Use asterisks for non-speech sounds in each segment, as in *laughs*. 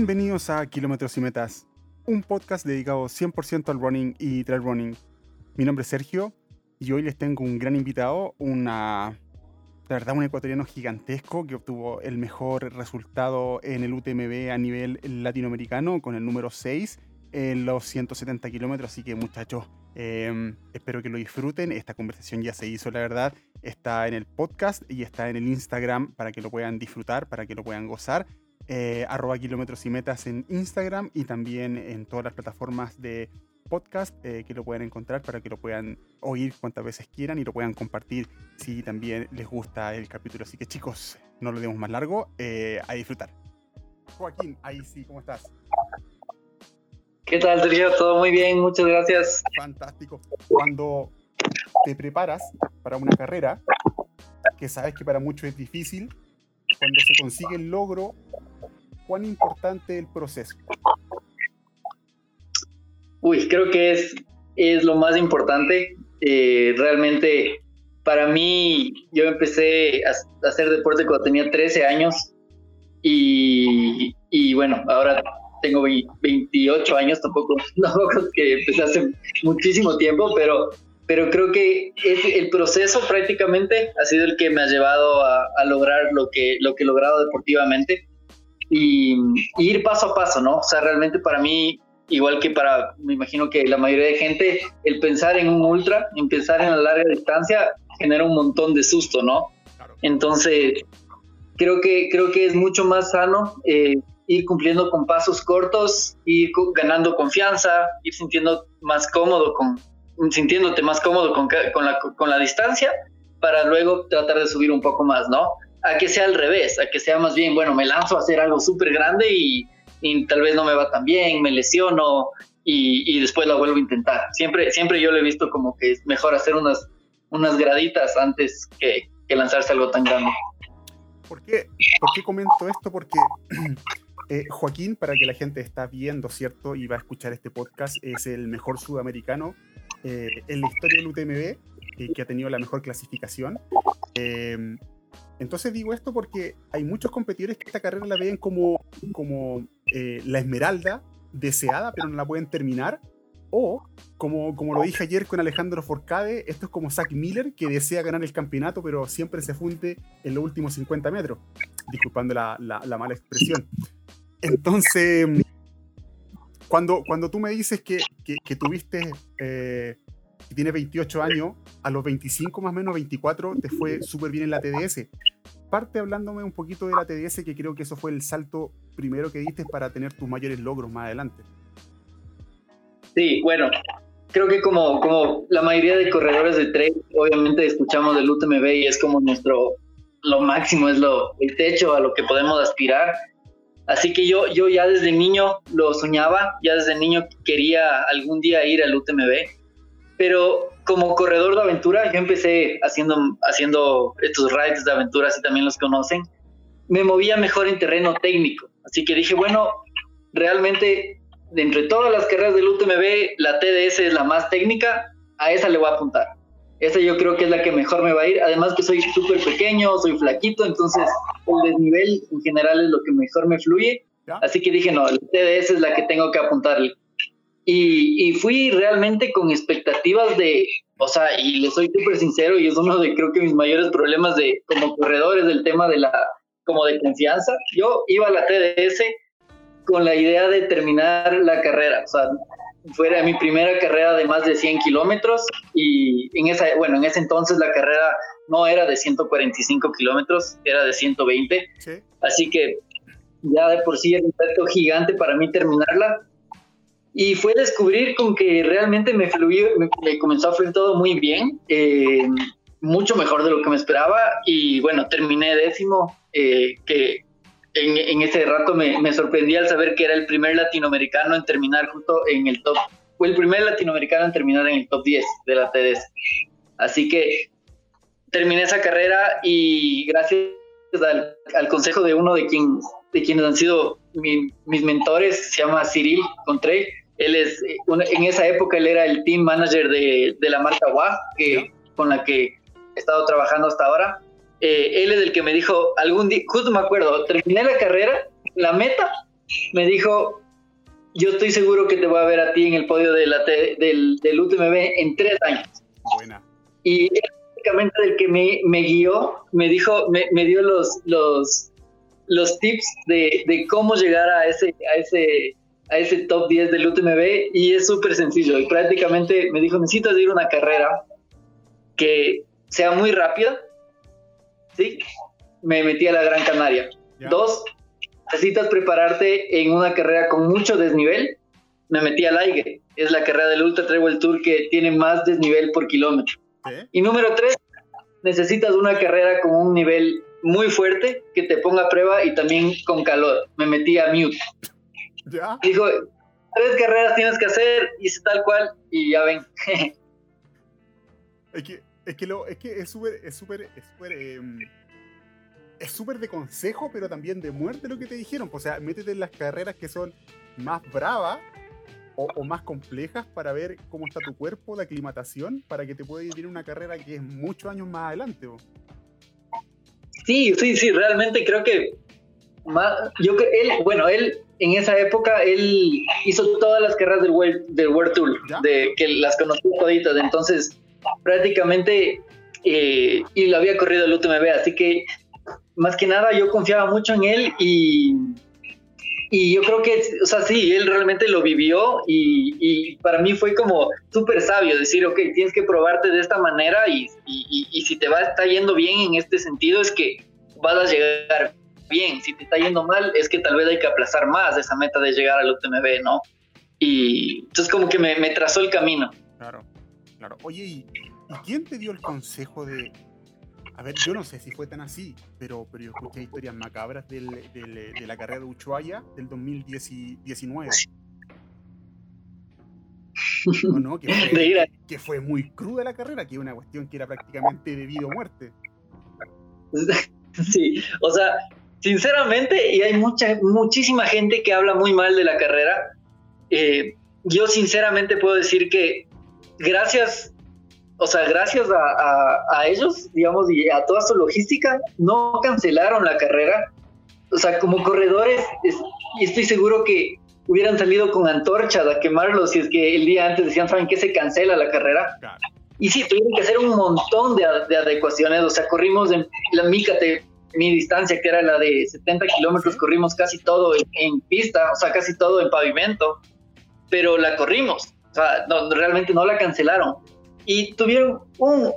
Bienvenidos a Kilómetros y Metas, un podcast dedicado 100% al running y trail running. Mi nombre es Sergio y hoy les tengo un gran invitado, una, la verdad, un ecuatoriano gigantesco que obtuvo el mejor resultado en el UTMB a nivel latinoamericano con el número 6 en los 170 kilómetros. Así que muchachos, em, espero que lo disfruten. Esta conversación ya se hizo, la verdad. Está en el podcast y está en el Instagram para que lo puedan disfrutar, para que lo puedan gozar eh, arroba kilómetros y metas en Instagram y también en todas las plataformas de podcast eh, que lo pueden encontrar para que lo puedan oír cuantas veces quieran y lo puedan compartir si también les gusta el capítulo. Así que chicos, no lo demos más largo, eh, a disfrutar. Joaquín, ahí sí, ¿cómo estás? ¿Qué tal, Sergio? Todo muy bien, muchas gracias. Fantástico. Cuando te preparas para una carrera, que sabes que para muchos es difícil, cuando se consigue el logro cuán importante el proceso? Uy, creo que es, es lo más importante. Eh, realmente, para mí, yo empecé a, hacer deporte cuando tenía 13 años y, y bueno, ahora tengo 28 años, tampoco, *laughs* tampoco que empecé hace muchísimo tiempo, pero, pero creo que es el proceso prácticamente ha sido el que me ha llevado a, a lograr lo que, lo que he logrado deportivamente y, ir paso a paso, ¿no? O sea, realmente para mí, igual que para, me imagino que la mayoría de gente, el pensar en un ultra, en pensar en la larga distancia, genera un montón de susto, ¿no? Entonces, creo que, creo que es mucho más sano eh, ir cumpliendo con pasos cortos, ir ganando confianza, ir sintiendo más cómodo con, sintiéndote más cómodo con, con, la, con la distancia para luego tratar de subir un poco más, ¿no? A que sea al revés, a que sea más bien, bueno, me lanzo a hacer algo súper grande y, tal vez no me va tan bien, me lesiono y, después la vuelvo a intentar. Siempre, siempre yo lo he visto como que es mejor hacer unas, unas graditas antes que, lanzarse algo tan grande. ¿Por qué, ¿Por qué comento esto? Porque *clears throat* eh, Joaquín, para que la gente está viendo, ¿cierto? Y va a escuchar este podcast, es el mejor sudamericano eh, en la historia del UTMB, eh, que ha tenido la mejor clasificación. Entonces digo esto porque hay muchos competidores que esta carrera la ven como, como eh, la esmeralda deseada, pero no la pueden terminar. O, como, como lo dije ayer con Alejandro Forcade, esto es como Zach Miller, que desea ganar el campeonato, pero siempre se funde en los últimos 50 metros. Disculpando la, la, mala expresión. Entonces, cuando, cuando tú me dices que, que, tuviste, eh, que tienes 28 años, a los 25 más o menos, 24, te fue súper bien en la TDS parte hablándome un poquito de la TDS, que creo que eso fue el salto primero que diste para tener tus mayores logros más adelante. Sí, bueno, creo que como, como la mayoría de corredores de trail, obviamente escuchamos del UTMB y es como nuestro, lo máximo, es lo, el techo a lo que podemos aspirar. Así que yo, yo ya desde niño lo soñaba, ya desde niño quería algún día ir al UTMB, pero como corredor de aventura, yo empecé haciendo, haciendo estos rides de aventura, si también los conocen, me movía mejor en terreno técnico. Así que dije, bueno, realmente, de entre todas las carreras del UTMB, la TDS es la más técnica, a esa le voy a apuntar. Esa yo creo que es la que mejor me va a ir. Además que soy súper pequeño, soy flaquito, entonces el desnivel en general es lo que mejor me fluye. Así que dije, no, la TDS es la que tengo que apuntarle. Y, fui realmente con expectativas de, o sea, y le soy súper sincero, y es uno de creo que mis mayores problemas de como corredores del tema de la, como de confianza. Yo iba a la TDS con la idea de terminar la carrera, o sea, fuera mi primera carrera de más de 100 kilómetros y en esa, bueno, en ese entonces la carrera no era de 145 kilómetros, era de 120, así que ya de por sí era un reto gigante para mí terminarla y fue descubrir con que realmente me fluyó, me, comenzó a fluir todo muy bien, eh, mucho mejor de lo que me esperaba y bueno, terminé décimo, eh, que en, en, ese rato me, me sorprendí al saber que era el primer latinoamericano en terminar justo en el top, fue el primer latinoamericano en terminar en el top 10 de la TDS. Así que terminé esa carrera y gracias al, al consejo de uno de, quien, de quienes han sido mis mentores, se llama Cyril Contrey, él es, en esa época él era el team manager de, de la marca WA, que, con la que he estado trabajando hasta ahora. Eh, él es el que me dijo, algún día, justo me acuerdo, terminé la carrera, la meta me dijo, yo estoy seguro que te voy a ver a ti en el podio de la del, del, UTMB en tres años. Buena. Y básicamente el que me, me guió, me dijo, me, me, dio los, los, los tips de, de, cómo llegar a ese, a ese, a ese top 10 del UTMB y es súper sencillo. Y prácticamente me dijo, necesitas ir a una carrera que sea muy rápida, ¿sí? Me metí a la Gran Canaria. Dos, necesitas prepararte en una carrera con mucho desnivel. Me metí al aire. Es la carrera del Ultra Trail Tour que tiene más desnivel por kilómetro. Y número tres, necesitas una carrera con un nivel muy fuerte que te ponga a prueba y también con calor. Me metí a mute. ¿Ya? Dijo, tres carreras tienes que hacer, hice tal cual y ya ven. es que es que lo, es que es súper, es súper, es súper, em, es súper de consejo, pero también de muerte lo que te dijeron. O sea, métete en las carreras que son más bravas o, más complejas para ver cómo está tu cuerpo, la aclimatación, para que te pueda ir en una carrera que es muchos años más adelante. Sí, sí, sí, realmente creo que yo él, bueno, él en esa época él hizo todas las carreras del World, del World Tour, de que las conocí toditas, entonces prácticamente eh, y lo había corrido el UTMB, así que más que nada yo confiaba mucho en él y, y yo creo que, o sea, sí, él realmente lo vivió y, y para mí fue como súper sabio decir, ok, tienes que probarte de esta manera y, y, si te va está yendo bien en este sentido es que vas a llegar bien, si te está yendo mal es que tal vez hay que aplazar más esa meta de llegar al UTMB, ¿no? Y entonces como que me, me trazó el camino. Claro. Claro. Oye, ¿y, quién te dio el consejo de.? A ver, yo no sé si fue tan así, pero, pero yo escuché historias macabras del, de la carrera de Ushuaia del 2019. ¿O no? Que *laughs* fue, que fue muy cruda la carrera, que una cuestión que era prácticamente de vida o muerte. *laughs* Sí, o sea, sinceramente, y hay mucha, muchísima gente que habla muy mal de la carrera. Eh, yo sinceramente puedo decir que gracias, o sea, gracias a, ellos, digamos, y a toda su logística, no cancelaron la carrera. O sea, como corredores, y estoy seguro que hubieran salido con antorchas a quemarlos si es que el día antes decían, ¿saben qué? Se cancela la carrera. Y sí, tuvieron que hacer un montón de, adecuaciones. O sea, corrimos en la mícate, mi distancia, que era la de 70 kilómetros, corrimos casi todo en, pista, o sea, casi todo en pavimento, pero la corrimos. O sea, no, realmente no la cancelaron. Y tuvieron un,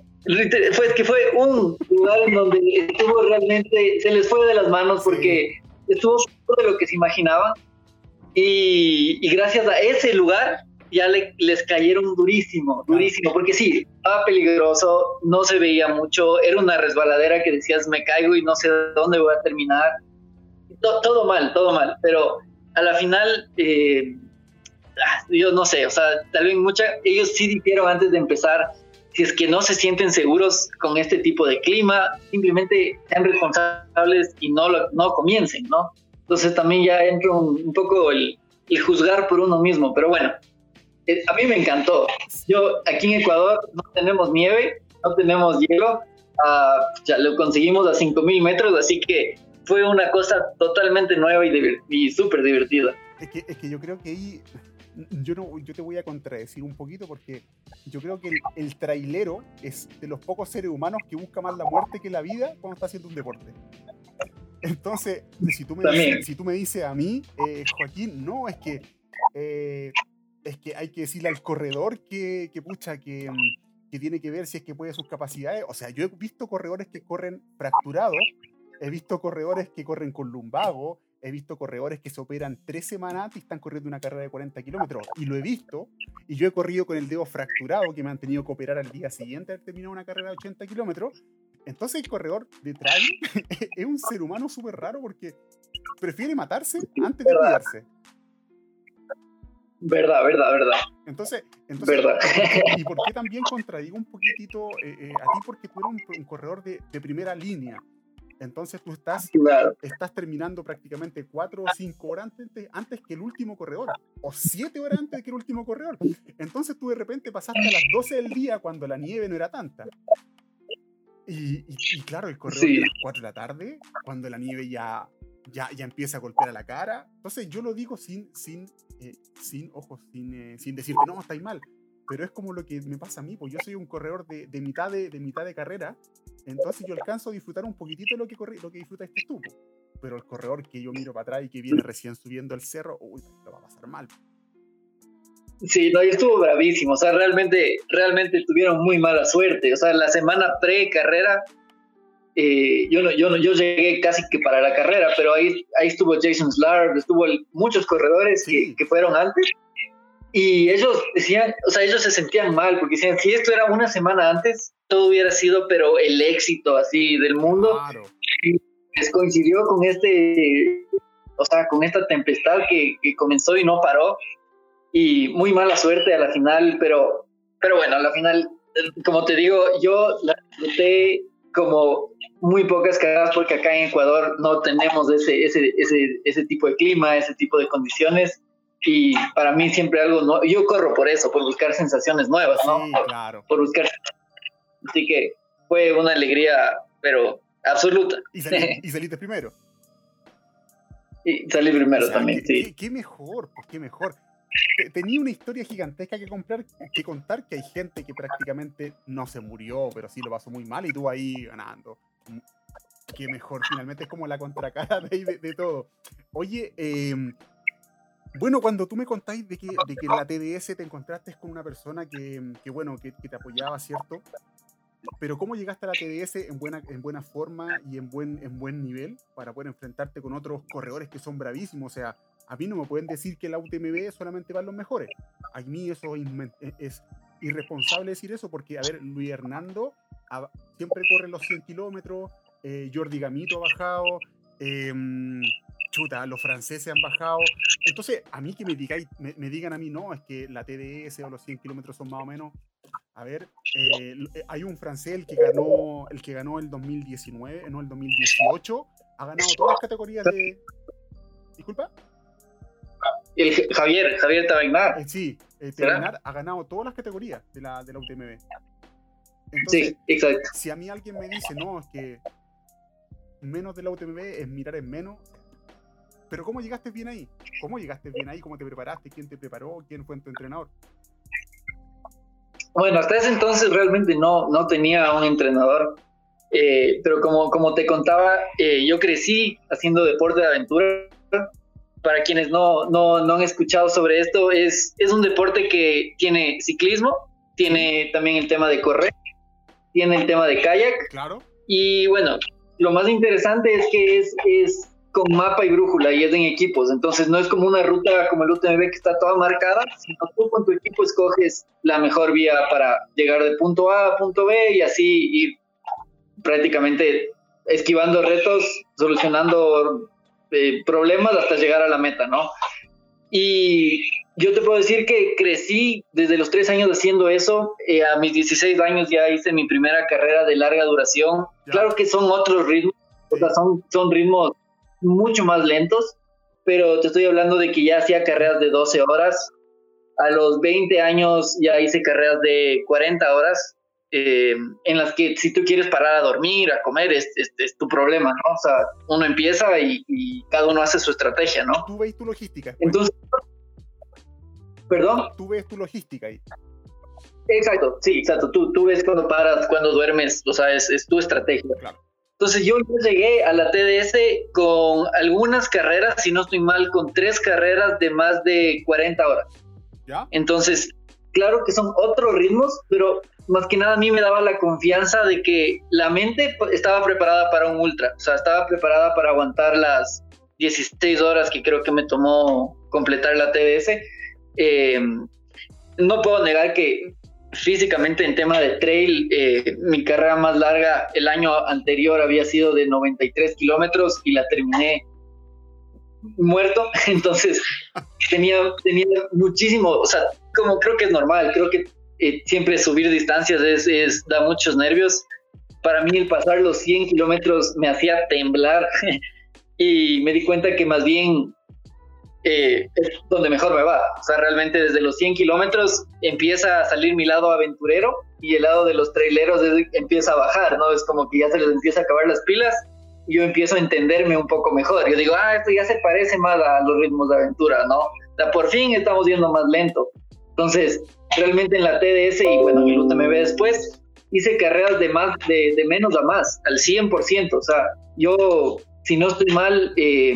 fue que fue un lugar en donde estuvo realmente, se les fue de las manos porque estuvo todo de lo que se imaginaban. Y, y, gracias a ese lugar ya les cayeron durísimo, durísimo, porque sí, estaba peligroso, no se veía mucho, era una resbaladera que decías me caigo y no sé dónde voy a terminar. todo mal, todo mal, pero a la final eh, yo no sé, o sea, tal vez mucha, ellos sí dijeron antes de empezar, si es que no se sienten seguros con este tipo de clima, simplemente sean responsables y no, no comiencen, ¿no? Entonces también ya entra un, poco el, juzgar por uno mismo, pero bueno, eh, a mí me encantó. Yo aquí en Ecuador no tenemos nieve, no tenemos hielo, uh, ya lo conseguimos a 5.000 metros, así que fue una cosa totalmente nueva y, y súper divertida. Es que, es que yo creo que ahí yo, no, yo te voy a contradecir un poquito porque yo creo que el, trailero es de los pocos seres humanos que busca más la muerte que la vida cuando está haciendo un deporte. Entonces, si tú me, dices, si tú me dices a mí, eh, Joaquín, no, es que, eh, es que hay que decirle al corredor que, que pucha, que, mm, que tiene que ver si es que puede sus capacidades. O sea, yo he visto corredores que corren fracturados, he visto corredores que corren con lumbago, he visto corredores que se operan tres semanas y están corriendo una carrera de 40 kilómetros. Y lo he visto. Y yo he corrido con el dedo fracturado que me han tenido que operar al día siguiente de haber terminado una carrera de 80 kilómetros. Entonces el corredor de trail *laughs* es un ser humano súper raro porque prefiere matarse antes de cuidarse. Verdad, verdad, verdad. Entonces, entonces verdad. *laughs* ¿y por qué también contradigo un poquitito eh, eh, a ti? Porque tú eres un, corredor de, de primera línea. Entonces tú estás, estás terminando prácticamente cuatro o cinco horas antes, antes que el último corredor, o siete horas antes que el último corredor. Entonces tú de repente pasaste a las 12 del día cuando la nieve no era tanta. Y, claro, el corredor de las 4 de la tarde, cuando la nieve ya ya, ya empieza a golpear a la cara. Entonces yo lo digo sin, sin, eh, sin ojos, sin, eh, sin decirte, no, estáis mal. Pero es como lo que me pasa a mí, pues yo soy un corredor de, de mitad, de, de, mitad de carrera, entonces yo alcanzo a disfrutar un poquitito lo que, corre, lo que disfruta este tú. Pero el corredor que yo miro para atrás y que viene recién subiendo el cerro, uy, lo va a pasar mal. Sí, no, y estuvo bravísimo, o sea, realmente, realmente tuvieron muy mala suerte, o sea, la semana pre-carrera, eh, yo, no, yo, no, yo llegué casi que para la carrera, pero ahí, ahí estuvo Jason Slarb, estuvo muchos corredores que, que, fueron antes, y ellos decían, o sea, ellos se sentían mal, porque decían, si esto era una semana antes, todo hubiera sido, pero el éxito así del mundo, claro. y les coincidió con este, o sea, con esta tempestad que, que comenzó y no paró, y muy mala suerte a la final, pero, pero bueno, a la final, como te digo, yo la disfruté como muy pocas carreras porque acá en Ecuador no tenemos ese, ese, ese, ese tipo de clima, ese tipo de condiciones y para mí siempre algo no yo corro por eso, por buscar sensaciones nuevas, ¿no? Sí, claro. Por buscar así que fue una alegría, pero absoluta. Y, salí, *laughs* y saliste primero. Y salí primero O sea, también, qué, sí. qué- qué mejor, pues qué mejor. Te- Tenía una historia gigantesca que, comprar, que contar que hay gente que prácticamente no se murió, pero sí lo pasó muy mal y tú ahí ganando. Mm, Qué mejor, finalmente es como la contracara de, de, de todo. Oye, eh, bueno, cuando tú me contáis de que, de que en la TDS te encontraste con una persona que, que bueno, que, que te apoyaba, ¿cierto? Pero ¿cómo llegaste a la TDS en buena, en buena forma y en buen, en buen nivel para poder enfrentarte con otros corredores que son bravísimos? O sea, a mí no me pueden decir que la UTMB solamente van los mejores. A mí eso es, inmen- es- es irresponsable decir eso porque, a ver, Luis Hernando siempre corre los 100 kilómetros, eh, Jordi Gamito ha bajado, em, chuta, los franceses han bajado. Entonces, a mí que me, digáis, me, me digan a mí, no, es que la TDS o los 100 kilómetros son más o menos. A ver, eh, hay un francés, el que ganó el que ganó el 2019, no el 2018, ha ganado todas las categorías de. Disculpa. El Javier, Javier Tabagnar. Eh, sí, eh, ha ganado todas las categorías de la, de la UTMB. Entonces, Sí, exacto. si a mí alguien me dice, no, es que menos de la UTMB es mirar en menos. Pero ¿cómo llegaste bien ahí? ¿Cómo llegaste bien ahí? ¿Cómo te preparaste? ¿Quién te preparó? ¿Quién fue tu entrenador? Bueno, hasta ese entonces realmente no, no tenía un entrenador, Eh, pero como, como te contaba, eh, yo crecí haciendo deporte de aventura. Para quienes no, no, no han escuchado sobre esto, es, es un deporte que tiene ciclismo, tiene también el tema de correr, tiene el tema de kayak Claro. y bueno, lo más interesante es que es, es con mapa y brújula y es en equipos. Entonces no es como una ruta como el UTMB que está toda marcada, sino tú con tu equipo escoges la mejor vía para llegar de punto A a punto B y así ir prácticamente esquivando retos, solucionando eh, problemas hasta llegar a la meta, ¿no? Y yo te puedo decir que crecí desde los tres años haciendo eso. Eh, a mis 16 años ya hice mi primera carrera de larga duración. Ya. Claro que son otros ritmos, o sea, son, son ritmos mucho más lentos, pero te estoy hablando de que ya hacía carreras de 12 horas. A los 20 años ya hice carreras de 40 horas, eh, en las que si tú quieres parar a dormir, a comer, es, es, es tu problema, ¿no? O sea, uno empieza y, y cada uno hace su estrategia, ¿no? Tú ves tu logística. Entonces, perdón. Tú ves tu logística ahí. Exacto, sí, exacto. Tú, tú ves cuando paras, cuando duermes, o sea, es, es tu estrategia. Claro. Entonces yo ya llegué a la TDS con algunas carreras, si no estoy mal, con tres carreras de más de 40 horas. ¿Ya? Entonces, claro que son otros ritmos, pero más que nada a mí me daba la confianza de que la mente pues, estaba preparada para un ultra, o sea, estaba preparada para aguantar las 16 horas que creo que me tomó completar la TDS. Eh, no puedo negar que físicamente en tema de trail, eh, mi carrera más larga el año anterior había sido de 93 kilómetros y la terminé muerto, *laughs* entonces tenía, tenía muchísimo, o sea, como creo que es normal, creo que eh, siempre subir distancias es, da muchos nervios. Para mí el pasar los 100 kilómetros me hacía temblar *laughs* y me di cuenta que más bien eh, es donde mejor me va. O sea, realmente desde los 100 kilómetros empieza a salir mi lado aventurero y el lado de los traileros empieza a bajar, ¿no? Es como que ya se les empieza a acabar las pilas yo empiezo a entenderme un poco mejor. Yo digo, ah, esto ya se parece más a los ritmos de aventura, ¿no? O por fin estamos yendo más lento. Entonces, realmente en la TDS y bueno, en el UTMB después, hice carreras de más, de, de menos a más, al 100%. O sea, yo, si no estoy mal, eh,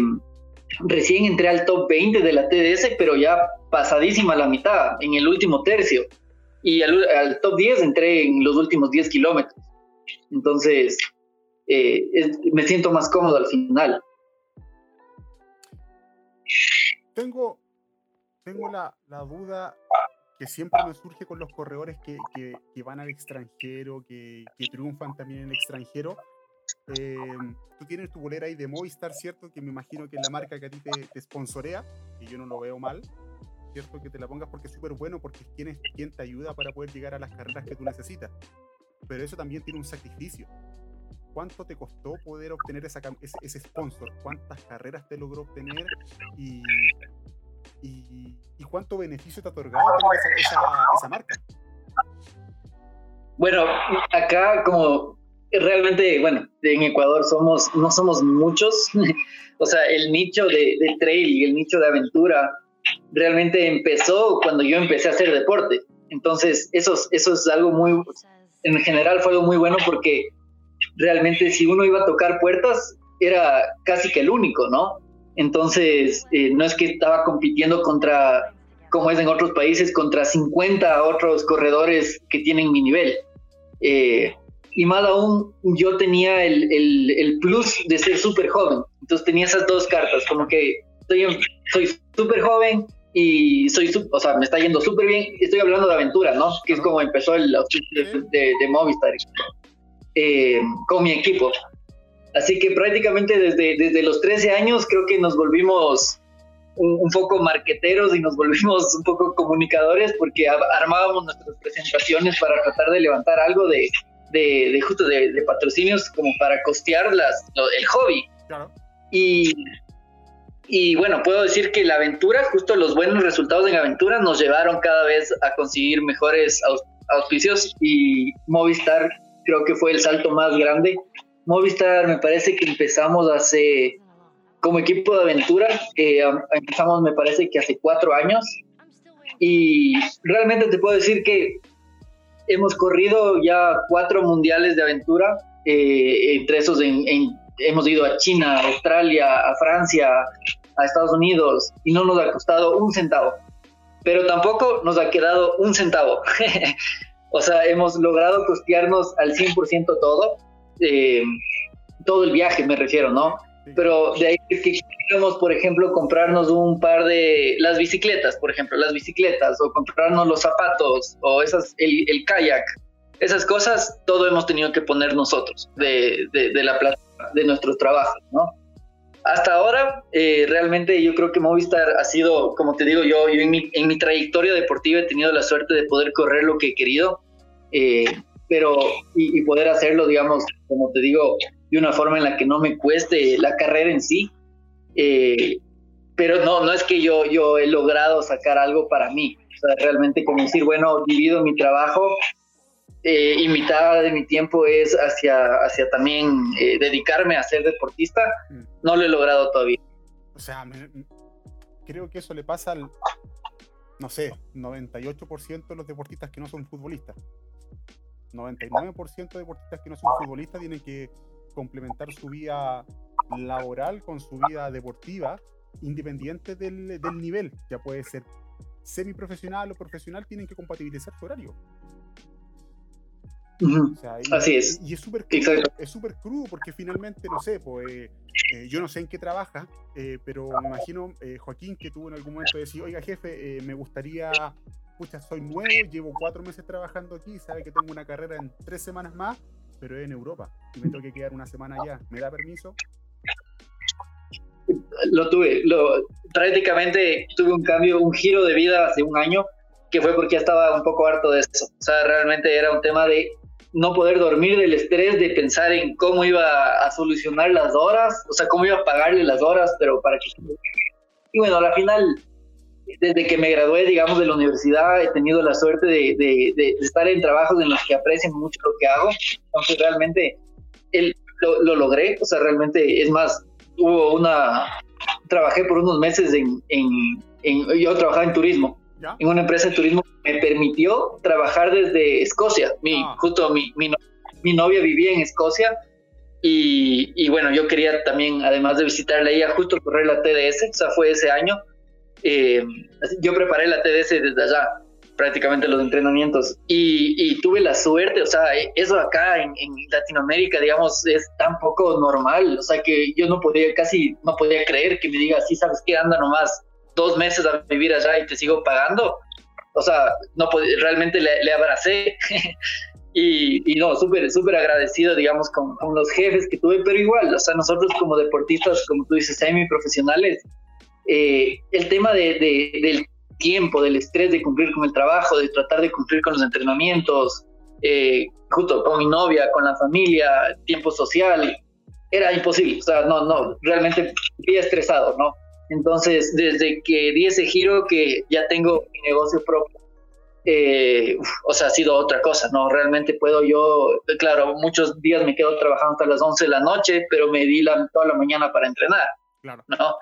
recién entré al top 20 de la TDS, pero ya pasadísima la mitad, en el último tercio. Y al, top 10 entré en los últimos 10 kilómetros. Entonces, eh, me siento más cómodo al final. Tengo, tengo la, la duda que siempre me surge con los corredores que, que, van al extranjero, que, que, triunfan también en el extranjero. Em, tú tienes tu bolera ahí de Movistar, ¿cierto? Que me imagino que es la marca que a ti te, te sponsorea, y yo no lo veo mal, ¿cierto? Que te la pongas porque es súper bueno, porque es quien, es quien te ayuda para poder llegar a las carreras que tú necesitas. Pero eso también tiene un sacrificio. ¿Cuánto te costó poder obtener esa, ese, ese sponsor? ¿Cuántas carreras te logró obtener? Y y, cuánto beneficio te ha otorgado esa, marca. Bueno, acá como realmente, bueno, en Ecuador somos, no somos muchos, *laughs* o sea, el nicho de, trail y el nicho de aventura realmente empezó cuando yo empecé a hacer deporte. Entonces, eso, eso es algo muy, en general fue algo muy bueno porque realmente si uno iba a tocar puertas, era casi que el único, ¿no? Entonces, eh, no es que estaba compitiendo contra, como es en otros países, contra 50 otros corredores que tienen mi nivel. Eh, y más aún, yo tenía el, el, plus de ser súper joven. Entonces tenía esas dos cartas, como que soy súper joven y soy, o sea, me está yendo súper bien. Estoy hablando de aventura, ¿no? Que es como empezó el de, de, Movistar eh, con mi equipo. Así que prácticamente desde, desde los 13 años creo que nos volvimos un, poco marqueteros y nos volvimos un poco comunicadores porque armábamos nuestras presentaciones para tratar de levantar algo de, de, justo de, patrocinios como para costear las, el hobby. Y, y bueno, puedo decir que la aventura, justo los buenos resultados en aventura nos llevaron cada vez a conseguir mejores auspicios y Movistar creo que fue el salto más grande Movistar me parece que empezamos hace, como equipo de aventura, eh, empezamos me parece que hace cuatro años. Y realmente te puedo decir que hemos corrido ya cuatro mundiales de aventura, eh, entre esos hemos ido a China, a Australia, a Francia, a Estados Unidos y no nos ha costado un centavo, pero tampoco nos ha quedado un centavo. *laughs* o sea, hemos logrado costearnos al 100% todo eh, todo el viaje, me refiero, ¿no? Pero de ahí que queremos, por ejemplo, comprarnos un par de las bicicletas, por ejemplo, las bicicletas, o comprarnos los zapatos, o esas, el, kayak, esas cosas, todo hemos tenido que poner nosotros de, de, la plata de nuestros trabajos, ¿no? Hasta ahora, eh, realmente yo creo que Movistar ha sido, como te digo, yo, yo en, mi, en mi trayectoria deportiva he tenido la suerte de poder correr lo que he querido. Eh, pero y, poder hacerlo, digamos, como te digo, de una forma en la que no me cueste la carrera en sí. Eh, pero no, no es que yo, yo he logrado sacar algo para mí. O sea, realmente como decir, bueno, divido mi trabajo eh, y mitad de mi tiempo es hacia, hacia también eh, dedicarme a ser deportista. Mm. No lo he logrado todavía. O sea, creo que eso le pasa al, no sé, 98% de los deportistas que no son futbolistas. 99% de deportistas que no son futbolistas tienen que complementar su vida laboral con su vida deportiva, independiente del, del nivel. Ya puede ser semiprofesional o profesional, tienen que compatibilizar su horario. Así es. Y es súper crudo, es súper crudo porque finalmente, no sé, pues eh, yo no sé en qué trabaja, eh, pero me imagino eh, Joaquín que tuvo en algún momento decir, oiga jefe, me gustaría pucha, soy nuevo, llevo cuatro meses trabajando aquí, sabe que tengo una carrera en tres semanas más, pero es en Europa y me tengo que quedar una semana allá. ¿Me da permiso? Lo tuve, lo, prácticamente tuve un cambio, un giro de vida hace un año, que fue porque ya estaba un poco harto de eso. O sea, realmente era un tema de no poder dormir del estrés de pensar en cómo iba a solucionar las horas, o sea, cómo iba a pagarle las horas, pero para que... Y bueno, al final desde que me gradué, digamos, de la universidad, he tenido la suerte de, de, estar en trabajos en los que aprecian mucho lo que hago. Entonces, realmente, el, lo, logré, o sea, realmente, es más, hubo una, trabajé por unos meses en, en, yo trabajaba en turismo, en una empresa de turismo que me permitió trabajar desde Escocia, mi, ah. justo mi, mi, mi novia vivía en Escocia, y, y, bueno, yo quería también, además de visitarla ella, justo correr la TDS, o sea, fue ese año. Eh, yo preparé la TDS desde allá, prácticamente los entrenamientos, y, y tuve la suerte, o sea, eso acá en, en, Latinoamérica, digamos, es tan poco normal, o sea, que yo no podía, casi no podía creer que me diga, sí, sabes que anda nomás dos meses a vivir allá y te sigo pagando. O sea, no realmente le, le abracé *laughs* Y, no, súper, súper agradecido, digamos, con, con, los jefes que tuve, pero igual, o sea, nosotros como deportistas, como tú dices, semi-profesionales, eh, el tema de, del tiempo, del estrés de cumplir con el trabajo, de tratar de cumplir con los entrenamientos, eh, junto con mi novia, con la familia, tiempo social, era imposible, o sea, no, no, realmente vivía estresado, ¿no? Entonces, desde que di ese giro que ya tengo mi negocio propio, eh, o sea, ha sido otra cosa, ¿no? Realmente puedo yo, claro, muchos días me quedo trabajando hasta las 11 de la noche, pero me di la, toda la mañana para entrenar, claro. ¿no?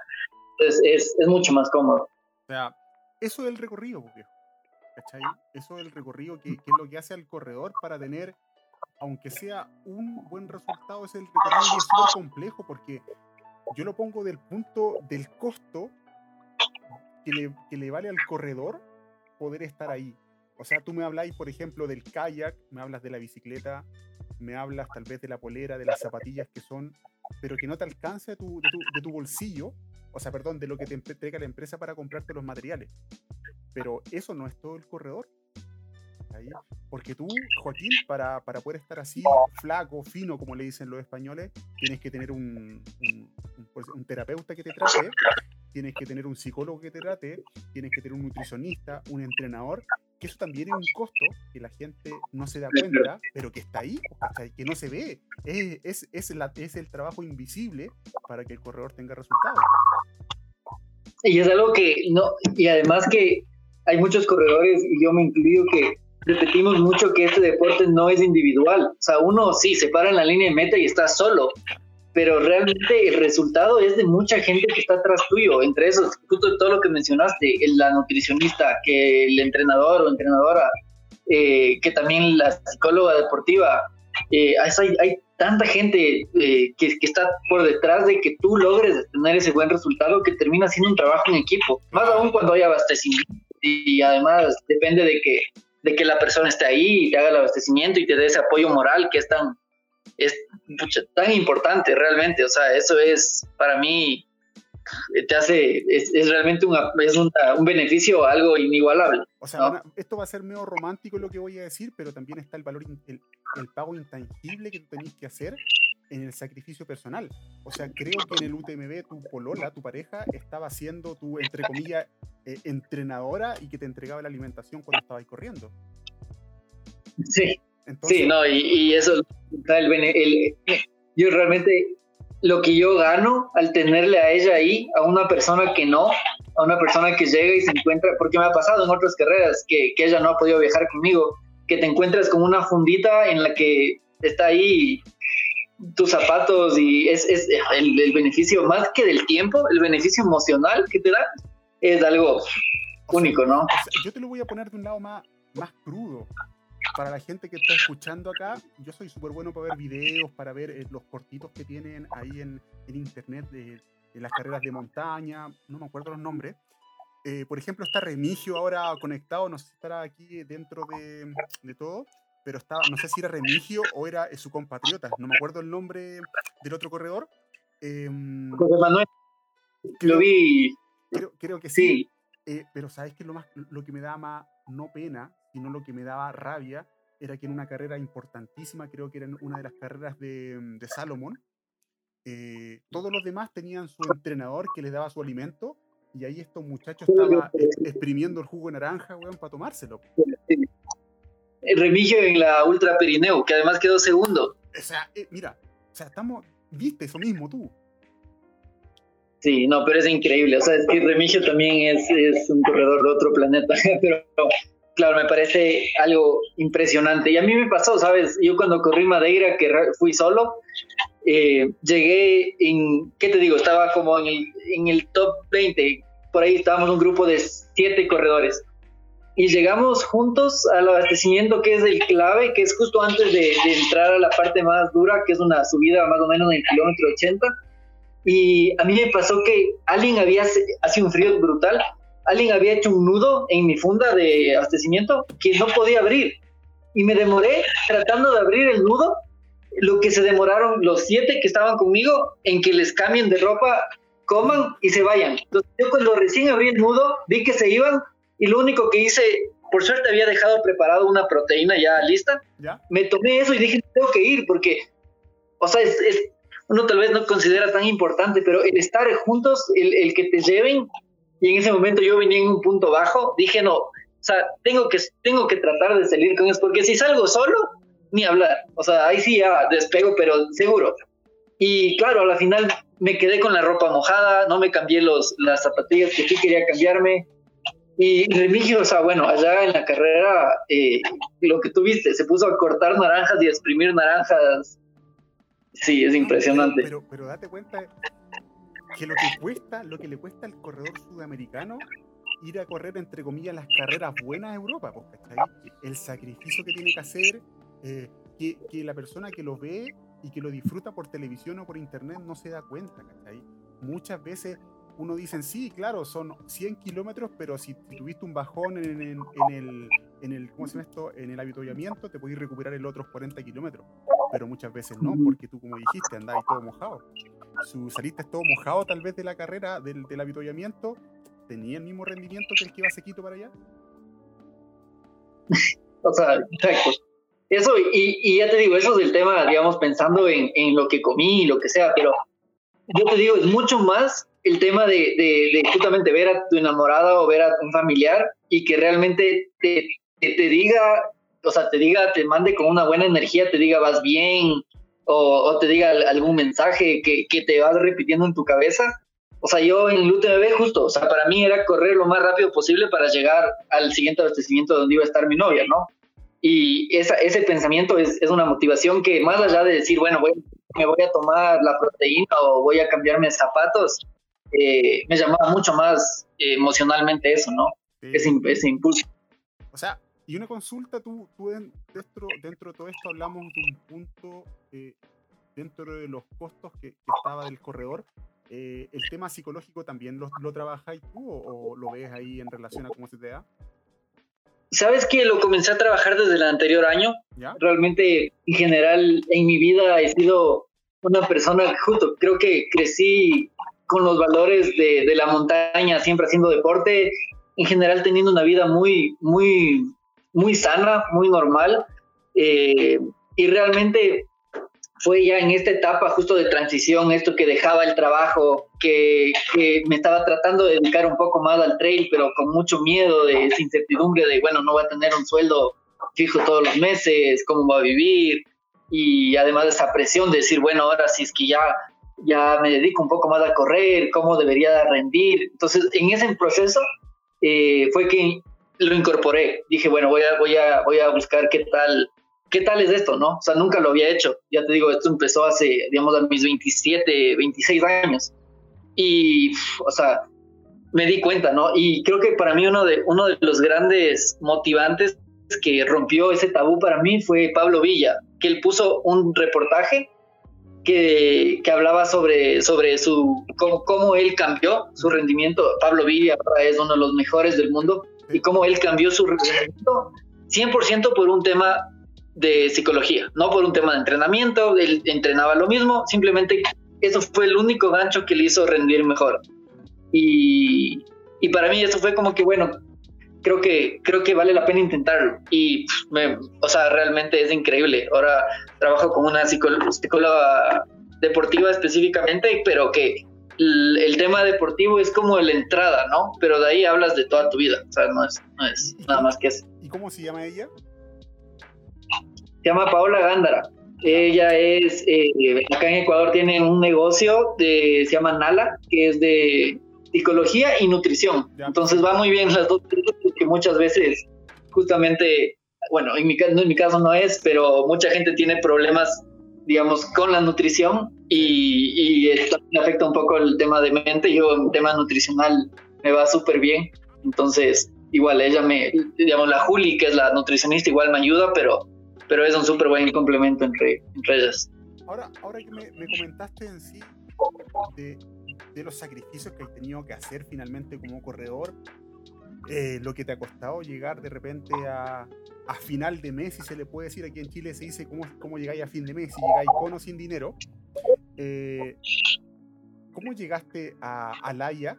Entonces es, es mucho más cómodo. O sea, eso es el recorrido, viejo. ¿Cachai? Eso es el recorrido que, que, es lo que hace al corredor para tener, aunque sea un buen resultado, es el recorrido súper complejo porque yo lo pongo del punto del costo que le, que le vale al corredor poder estar ahí. O sea, tú me habláis, por ejemplo, del kayak, me hablas de la bicicleta, me hablas tal vez de la polera, de las zapatillas que son, pero que no te alcance de tu, de tu, bolsillo, o sea, perdón, de lo que te entrega la empresa para comprarte los materiales. Pero eso no es todo el corredor. Porque tú, Joaquín, para, para, poder estar así, flaco, fino, como le dicen los españoles, tienes que tener un, un, un, pues, un terapeuta que te trate, tienes que tener un psicólogo que te trate, tienes que tener un nutricionista, un entrenador, que eso también es un costo que la gente no se da cuenta, pero que está ahí, que no se ve. Es, es, es, la, es el trabajo invisible para que el corredor tenga resultados. Y es algo que no, y además que hay muchos corredores, y yo me incluyo, que repetimos mucho que este deporte no es individual. O sea, uno sí se para en la línea de meta y está solo, pero realmente el resultado es de mucha gente que está atrás tuyo, entre esos, justo todo lo que mencionaste, la nutricionista, que el entrenador o entrenadora, eh, que también la psicóloga deportiva, eh, hay, hay, tanta gente eh, que, que, está por detrás de que tú logres tener ese buen resultado que termina siendo un trabajo en equipo, más aún cuando hay abastecimiento y además depende de que, de que la persona esté ahí y te haga el abastecimiento y te dé ese apoyo moral que es tan, es tan importante realmente, o sea, eso es para mí, te hace, es, realmente es un beneficio algo inigualable. O sea, esto va a ser medio romántico lo que voy a decir, pero también está el valor, el, el pago intangible que tú tenés que hacer en el sacrificio personal. O sea, creo que en el UTMB tu polola, tu pareja, estaba siendo tu, entre comillas, eh, entrenadora y que te entregaba la alimentación cuando estabas corriendo. Sí, sí, no, y, eso, el, el, yo realmente lo que yo gano al tenerle a ella ahí, a una persona que no, a una persona que llega y se encuentra, porque me ha pasado en otras carreras que, que ella no ha podido viajar conmigo, que te encuentras con una fundita en la que está ahí tus zapatos y es, es el, el, beneficio más que del tiempo, el beneficio emocional que te da es algo único, ¿no? yo te lo voy a poner de un lado más, más crudo para la gente que está escuchando acá, yo soy súper bueno para ver videos, para ver eh, los cortitos que tienen ahí en, en internet de, las carreras de montaña, no me acuerdo los nombres. Eh, por ejemplo, está Remigio ahora conectado, no sé si estará aquí dentro de, de todo, pero estaba, no sé si era Remigio o era eh, su compatriota, no me acuerdo el nombre del otro corredor. José Manuel, lo vi. Creo, creo que sí. pero sabes que lo más lo que me da más no pena sino lo que me daba rabia era que en una carrera importantísima, creo que era una de las carreras de, mm, de Salomón, eh, todos los demás tenían su entrenador que les daba su alimento y ahí estos muchachos estaban exprimiendo el jugo de naranja, weón, para tomárselo. El Remigio en la Ultra Pirineo, que además quedó segundo. O sea, eh, mira, o sea, estamos, viste eso mismo tú. Sí, no, pero es increíble. O sea, es que Remigio también es, es un corredor de otro planeta, *laughs* pero claro, me parece algo impresionante. Y a mí me pasó, ¿sabes? Yo cuando corrí Madeira, que fui solo, eh, llegué en, ¿qué te digo? Estaba como en el, en el top 20, por ahí estábamos un grupo de siete corredores. Y llegamos juntos al abastecimiento que es el clave, que es justo antes de, entrar a la parte más dura, que es una subida más o menos en el kilómetro 80. Y a mí me pasó que alguien había, hace un frío brutal, alguien había hecho un nudo en mi funda de abastecimiento que no podía abrir. Y me demoré tratando de abrir el nudo lo que se demoraron los siete que estaban conmigo en que les cambien de ropa, coman y se vayan. Entonces, yo cuando recién abrí el nudo, vi que se iban y lo único que hice, por suerte había dejado preparado una proteína ya lista, me tomé eso y dije, tengo que ir porque, o sea, es, uno tal vez no considera tan importante, pero el estar juntos, el, el que te lleven, y en ese momento yo venía en un punto bajo, dije, no, o sea, tengo que, tengo que tratar de salir con eso, porque si salgo solo, ni hablar. O sea, ahí sí ya despego, pero seguro. Y claro, a la final me quedé con la ropa mojada, no me cambié los, las zapatillas que sí quería cambiarme. Y Remigio, o sea, bueno, allá en la carrera, eh, lo que tuviste, se puso a cortar naranjas y a exprimir naranjas. Sí, es impresionante. Pero, pero, date cuenta que lo que cuesta, lo que le cuesta al corredor sudamericano ir a correr, entre comillas, las carreras buenas a Europa, pues, El sacrificio que tiene que hacer, eh, que, que, la persona que lo ve y que lo disfruta por televisión o por internet no se da cuenta, ¿cachai? Muchas veces uno dice, sí, claro, son 100 kilómetros, pero si tuviste un bajón en, el, en el, ¿cómo se llama esto? En el habituallamiento, te podéis recuperar el otros 40 kilómetros. Pero muchas veces no, porque tú, como dijiste, andáis todo mojado. Su, saliste todo mojado tal vez de la carrera, del, del habituallamiento, tenía el mismo rendimiento que el que iba sequito para allá. *laughs* o sea, exacto. Eso, y, ya te digo, eso es el tema, digamos, pensando en, lo que comí y lo que sea, pero yo te digo, es mucho más el tema de, justamente ver a tu enamorada o ver a un familiar y que realmente te, te, diga, o sea, te diga, te mande con una buena energía, te diga vas bien o, te diga algún mensaje que, que, te vas repitiendo en tu cabeza. O sea, yo en el UTMB justo, o sea, para mí era correr lo más rápido posible para llegar al siguiente abastecimiento donde iba a estar mi novia, ¿no? Y esa, ese pensamiento es, es, una motivación que más allá de decir, bueno, voy, me voy a tomar la proteína o voy a cambiarme zapatos, eh, me llamaba mucho más emocionalmente eso, ¿no? Ese, ese, impulso. O sea, y una consulta, tú, tú dentro, dentro de todo esto hablamos de un punto eh, dentro de los costos que, estaba del corredor. Eh, ¿El tema psicológico también lo, lo trabajáis tú o, o, lo ves ahí en relación a cómo se te da? Sabes que lo comencé a trabajar desde el anterior año. Realmente, en general, en mi vida he sido una persona, justo, creo que crecí con los valores de, de la montaña, siempre haciendo deporte, en general teniendo una vida muy, muy, muy sana, muy normal. Eh, y realmente fue ya en esta etapa justo de transición, esto que dejaba el trabajo, que, me estaba tratando de dedicar un poco más al trail, pero con mucho miedo de esa incertidumbre de, bueno, no voy a tener un sueldo fijo todos los meses, cómo va a vivir, y además esa presión de decir, bueno, ahora si es que ya, ya me dedico un poco más a correr, cómo debería rendir. Entonces, en ese proceso eh, fue que lo incorporé. Dije, bueno, voy a, voy a, voy a buscar qué tal ¿qué tal es esto, no? O sea, nunca lo había hecho. Ya te digo, esto empezó hace, digamos, a mis 27, 26 años. Y, o sea, me di cuenta, ¿no? Y creo que para mí uno de, uno de los grandes motivantes que rompió ese tabú para mí fue Pablo Villa, que él puso un reportaje que, que hablaba sobre, sobre su, cómo, cómo, él cambió su rendimiento. Pablo Villa es uno de los mejores del mundo y cómo él cambió su rendimiento 100% por un tema de psicología, no por un tema de entrenamiento, él entrenaba lo mismo, simplemente eso fue el único gancho que le hizo rendir mejor. Y, y para mí eso fue como que, bueno, creo que, creo que vale la pena intentarlo. Y, me, o sea, realmente es increíble. Ahora trabajo con una psicóloga deportiva específicamente, pero que el, tema deportivo es como la entrada, ¿no? Pero de ahí hablas de toda tu vida, o sea, no es, no es nada más que eso. ¿Y cómo se llama ella? se llama Paola Gándara. Ella es, eh, acá en Ecuador tiene un negocio de, se llama Nala, que es de psicología y nutrición. Entonces va muy bien las dos porque muchas veces justamente, bueno, en mi, en mi caso no es, pero mucha gente tiene problemas digamos, con la nutrición y, y esto afecta un poco el tema de mente. Yo en tema nutricional me va súper bien, entonces igual ella me, digamos, la Juli, que es la nutricionista, igual me ayuda, pero, pero es un súper buen complemento entre, entre ellas. Ahora, ahora que me, me comentaste en sí de, de, los sacrificios que has tenido que hacer finalmente como corredor, eh, lo que te ha costado llegar de repente a, a, final de mes, si se le puede decir, aquí en Chile se dice cómo, cómo llegáis a fin de mes, si llegáis con o sin dinero. Eh, ¿Cómo llegaste a, a Laia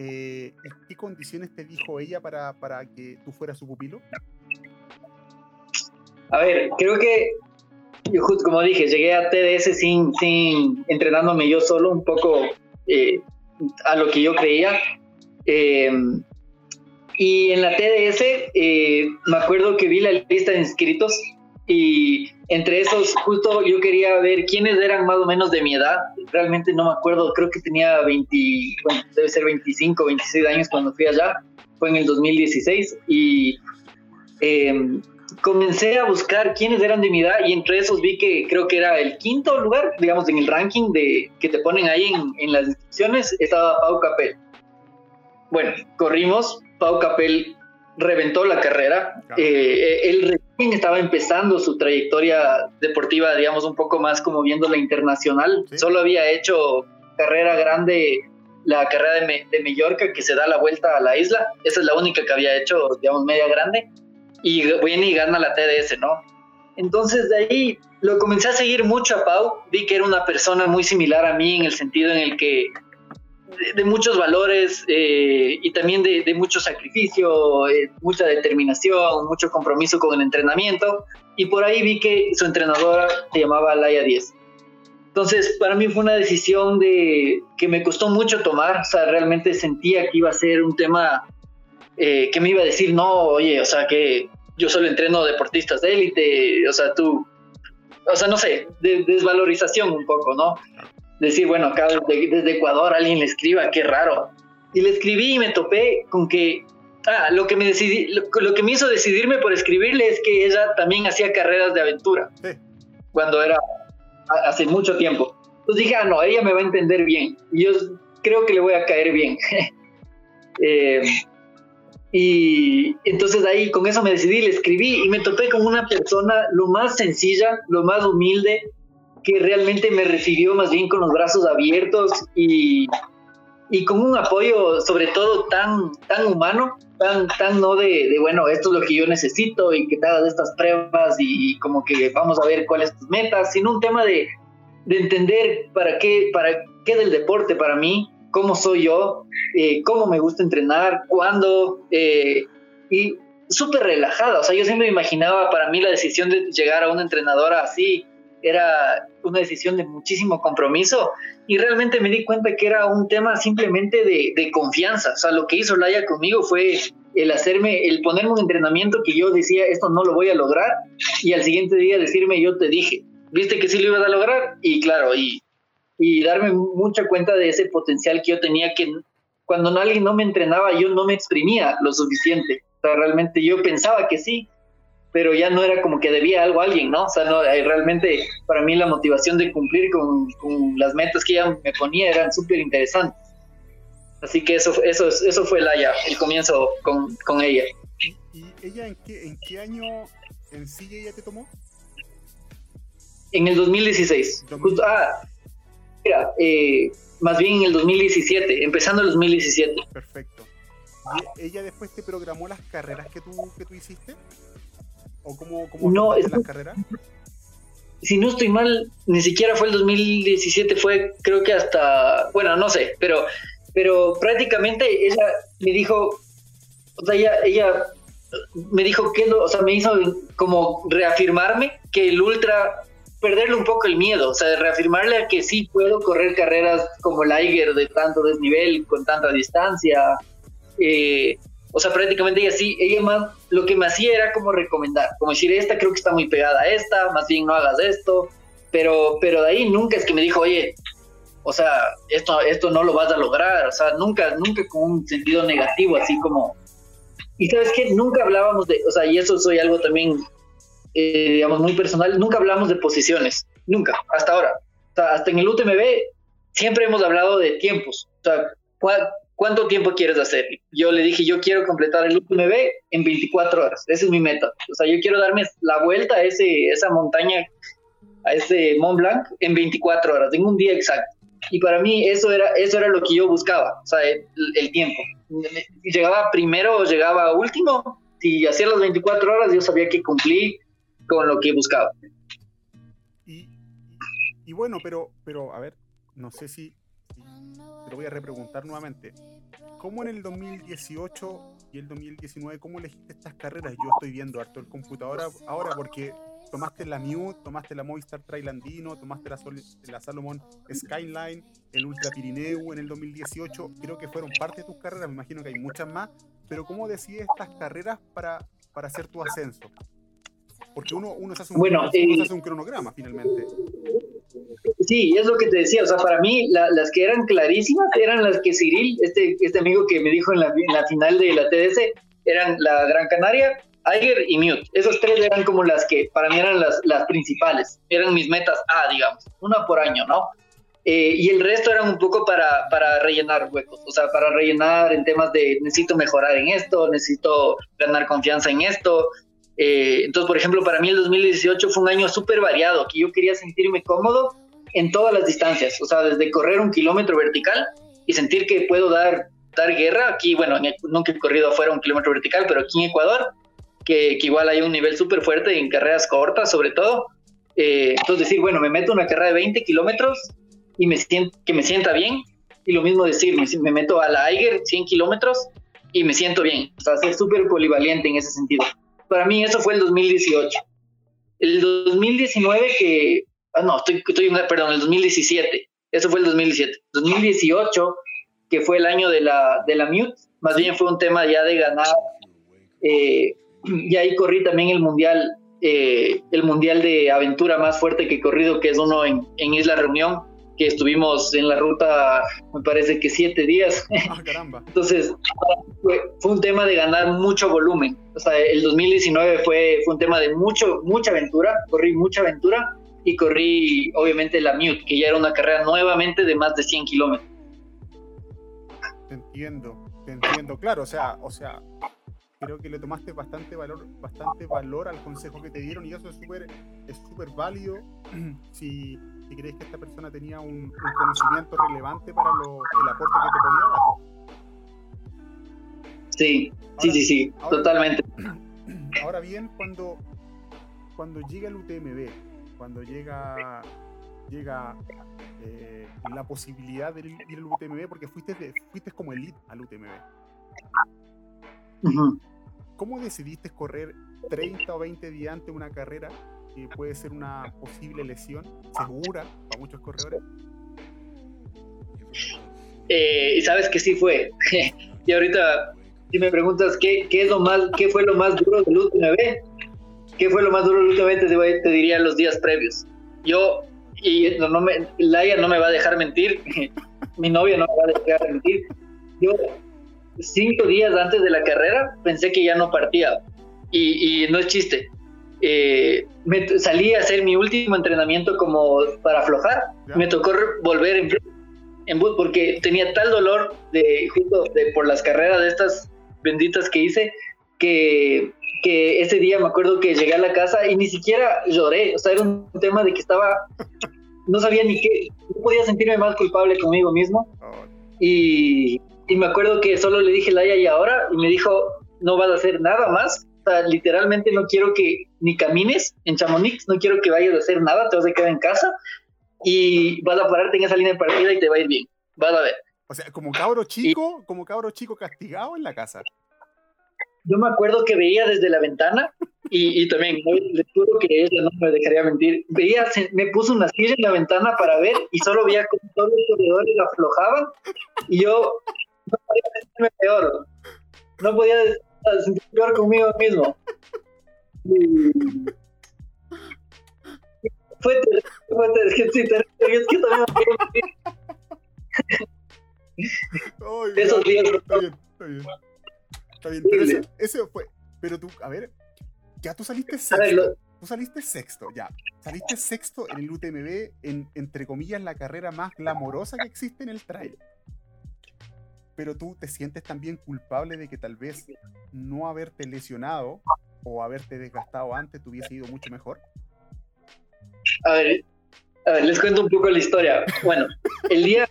eh, ¿En qué condiciones te dijo ella para, para que tú fueras su pupilo? A ver, creo que yo como dije, llegué a TDS sin, sin entrenándome yo solo, un poco eh, a lo que yo creía. Eh, y en la TDS eh, me acuerdo que vi la lista de inscritos y entre esos justo yo quería ver quiénes eran más o menos de mi edad. Realmente no me acuerdo, creo que tenía 20, bueno, debe ser 25, 26 años cuando fui allá. Fue en el 2016 y eh, comencé a buscar quiénes eran de mi edad y entre esos vi que creo que era el quinto lugar, digamos, en el ranking de que te ponen ahí en, en las inscripciones, estaba Pau Capel. Bueno, corrimos, Pau Capel reventó la carrera. Claro. Eh, él recién estaba empezando su trayectoria deportiva, digamos, un poco más como viendo la internacional. ¿Sí? Solo había hecho carrera grande, la carrera de, Me de Mallorca, que se da la vuelta a la isla. Esa es la única que había hecho, digamos, media grande. Y viene y gana la TDS, ¿no? Entonces de ahí lo comencé a seguir mucho a Pau. Vi que era una persona muy similar a mí en el sentido en el que de, muchos valores eh, y también de, de mucho sacrificio, eh, mucha determinación, mucho compromiso con el entrenamiento. Y por ahí vi que su entrenadora se llamaba Laia 10. Entonces, para mí fue una decisión de, que me costó mucho tomar. O sea, realmente sentía que iba a ser un tema eh, que me iba a decir, no, oye, o sea, que yo solo entreno deportistas de élite, o sea, tú, o sea, no sé, de, desvalorización un poco, ¿no? Decir, bueno, acá desde, desde, Ecuador alguien le escriba, qué raro. Y le escribí y me topé con que, ah, lo que me decidí, lo, lo que me hizo decidirme por escribirle es que ella también hacía carreras de aventura. Sí. Cuando era hace mucho tiempo. Entonces dije, ah, no, ella me va a entender bien. Y yo creo que le voy a caer bien. *laughs* eh, y entonces ahí con eso me decidí, le escribí y me topé con una persona lo más sencilla, lo más humilde, que realmente me recibió más bien con los brazos abiertos y, y con un apoyo sobre todo tan, tan humano, tan, tan no de, de, bueno, esto es lo que yo necesito y que te hagas estas pruebas y, como que vamos a ver cuáles tus metas, sino un tema de, de entender para qué, para qué del deporte para mí, cómo soy yo, eh, cómo me gusta entrenar, cuándo, eh, y súper relajada. O sea, yo siempre imaginaba para mí la decisión de llegar a una entrenadora así era una decisión de muchísimo compromiso y realmente me di cuenta que era un tema simplemente de, confianza. O sea, lo que hizo Laia conmigo fue el hacerme, el ponerme un entrenamiento que yo decía, esto no lo voy a lograr, y al siguiente día decirme, yo te dije, viste que sí lo ibas a lograr, y claro, y, y darme mucha cuenta de ese potencial que yo tenía que cuando alguien no me entrenaba yo no me exprimía lo suficiente. O sea, realmente yo pensaba que sí, pero ya no era como que debía algo a alguien, ¿no? O sea, no, eh, realmente para mí la motivación de cumplir con, con las metas que ella me ponía eran súper interesantes. Así que eso, eso, eso fue Laia, el comienzo con, con ella. ¿Y ella en qué, en qué año en sí ella te tomó? En el 2016. Justo, ah, mira, eh, más bien en el 2017, empezando el 2017. Perfecto. ¿Y ella después te programó las carreras que tú, que tú hiciste? ¿O cómo, cómo no, es, las carreras? Si no estoy mal, ni siquiera fue el 2017, fue creo que hasta, bueno, no sé, pero, pero prácticamente ella me dijo, o sea, ella, ella me dijo que, o sea, me hizo como reafirmarme que el ultra perderle un poco el miedo, o sea, reafirmarle a que sí puedo correr carreras como el Iger de tanto desnivel, con tanta distancia. Eh, o sea, prácticamente ella sí, ella más, lo que me hacía era como recomendar, como decir, esta creo que está muy pegada a esta, más bien no hagas esto, pero, pero de ahí nunca es que me dijo, oye, o sea, esto, esto no lo vas a lograr, o sea, nunca, nunca con un sentido negativo, así como... Y sabes que nunca hablábamos de, o sea, y eso soy algo también eh, digamos, muy personal, nunca hablamos de posiciones. nunca, hasta ahora. O sea, hasta en el UTMB siempre hemos hablado de tiempos. O sea, ¿cuánto tiempo quieres hacer? Yo le dije, yo quiero completar el UTMB en 24 horas. Esa es mi meta. O sea, yo quiero darme la vuelta a ese, esa montaña, a ese Mont Blanc en 24 horas, en un día exacto. Y para mí eso era, eso era lo que yo buscaba, o sea, el, tiempo. Llegaba primero o llegaba último, si hacía las 24 horas yo sabía que cumplí con lo que buscaba. Y, y bueno, pero, pero a ver, no sé si, te lo voy a repreguntar nuevamente. ¿Cómo en el 2018 y el 2019, cómo elegiste estas carreras? Yo estoy viendo harto el computador ahora porque tomaste la Mute, tomaste la Movistar Trailandino, tomaste la, la Salomon Skyline, el Ultra Pirineu en el 2018. Creo que fueron parte de tus carreras, me imagino que hay muchas más. Pero ¿cómo decides estas carreras para, para hacer tu ascenso? Porque uno, uno, se hace un, uno se eh, hace un cronograma finalmente. Sí, es lo que te decía, o sea, para mí las que eran clarísimas eran las que Cyril, este, este amigo que me dijo en la, en la final de la TDS, eran la Gran Canaria, Aiger y Mute. Esos tres eran como las que para mí eran las, las principales, eran mis metas A, digamos, una por año, ¿no? Eh, y el resto eran un poco para, para rellenar huecos, o sea, para rellenar en temas de necesito mejorar en esto, necesito ganar confianza en esto. Eh, entonces, por ejemplo, para mí el 2018 fue un año súper variado, que yo quería sentirme cómodo en todas las distancias, o sea, desde correr un kilómetro vertical y sentir que puedo dar, dar guerra. Aquí, bueno, nunca he corrido afuera un kilómetro vertical, pero aquí en Ecuador, que, igual hay un nivel súper fuerte en carreras cortas, sobre todo. Eh, entonces, decir, bueno, me meto una carrera de 20 kilómetros y me que me sienta bien. Y lo mismo decir, me, meto a la Aiger 100 kilómetros y me siento bien. O sea, ser súper polivalente en ese sentido. Para mí eso fue el 2018. El 2019 que Ah, no, estoy, perdón, el 2017. Eso fue el 2017. 2018, que fue el año de la, de la Mute, más bien fue un tema ya de ganar. Eh, y ahí corrí también el mundial, eh, el mundial de aventura más fuerte que he corrido, que es uno en, en Isla Reunión, que estuvimos en la ruta, me parece que siete días. *laughs* Ah, caramba. Entonces, fue, fue, un tema de ganar mucho volumen. O sea, el 2019 fue, fue un tema de mucho, mucha aventura, corrí mucha aventura y corrí obviamente la Mute, que ya era una carrera nuevamente de más de 100 kilómetros. Te entiendo, te entiendo, claro, o sea, o sea, creo que le tomaste bastante valor, bastante valor al consejo que te dieron y eso es súper es súper válido *clears throat* si, si, crees que esta persona tenía un, conocimiento relevante para lo, el aporte que te podía dar. Sí, sí, sí, sí, totalmente. Ahora bien, cuando, cuando llega el UTMB, cuando llega llega eh, la posibilidad de ir al UTMB, porque fuiste, fuiste como elite al UTMB. ¿Cómo decidiste correr 30 o 20 días antes de una carrera que puede ser una posible lesión segura para muchos corredores? Eh, sabes que sí fue. *laughs* y ahorita, si me preguntas qué, qué, es lo más, qué fue lo más duro del UTMB, ¿Qué fue lo más duro últimamente? Te, te diría los días previos. Yo, y no, me, Laia no me va a dejar mentir, *laughs* mi novia no me va a dejar mentir. Yo, cinco días antes de la carrera, pensé que ya no partía. Y, no es chiste. Eh, me salí a hacer mi último entrenamiento como para aflojar. Me tocó volver en, en bus porque tenía tal dolor de justo de, por las carreras de estas benditas que hice que que ese día me acuerdo que llegué a la casa y ni siquiera lloré, o sea, era un tema de que estaba, no sabía ni qué, no podía sentirme más culpable conmigo mismo. Y, y me acuerdo que solo le dije, Laia, ¿y ahora? Y me dijo, no vas a hacer nada más. O sea, literalmente no quiero que ni camines en Chamonix, no quiero que vayas a hacer nada, te vas a quedar en casa y vas a pararte en esa línea de partida y te va a ir bien. Vas a ver. O sea, como cabro chico, como cabro chico castigado en la casa yo me acuerdo que veía desde la ventana y, y también, les juro que ella no me dejaría mentir, veía, me puso una silla en la ventana para ver y solo veía cómo todos los corredores aflojaban y yo no podía sentirme peor, no podía sentirme peor conmigo mismo. Fue terrible, fue terrible, sí, terrible, es que también Esos días... Está bien, está bien. Está bien, pero ese, fue. Pero tú, a ver, ya tú saliste sexto. tú saliste sexto, ya. Saliste sexto en el UTMB, en, entre comillas, la carrera más glamorosa que existe en el trail. Pero tú te sientes también culpable de que tal vez no haberte lesionado o haberte desgastado antes te hubiese ido mucho mejor. A ver, a ver, les cuento un poco la historia. Bueno, el día,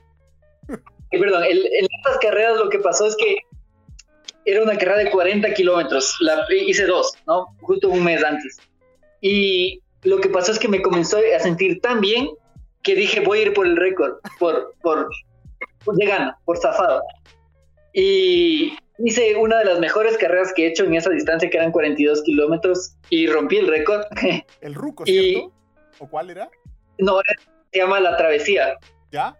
*laughs* eh, perdón, en estas carreras lo que pasó es que era una carrera de 40 kilómetros, hice dos, ¿no? Justo un mes antes. Y lo que pasó es que me comenzó a sentir tan bien que dije voy a ir por el récord, por, por, por de gana, por zafado. Y hice una de las mejores carreras que he hecho en esa distancia, que eran 42 kilómetros, y rompí el récord. *laughs* ¿El Ruco, cierto? ¿O cuál era? No, se llama La Travesía. ¿Ya?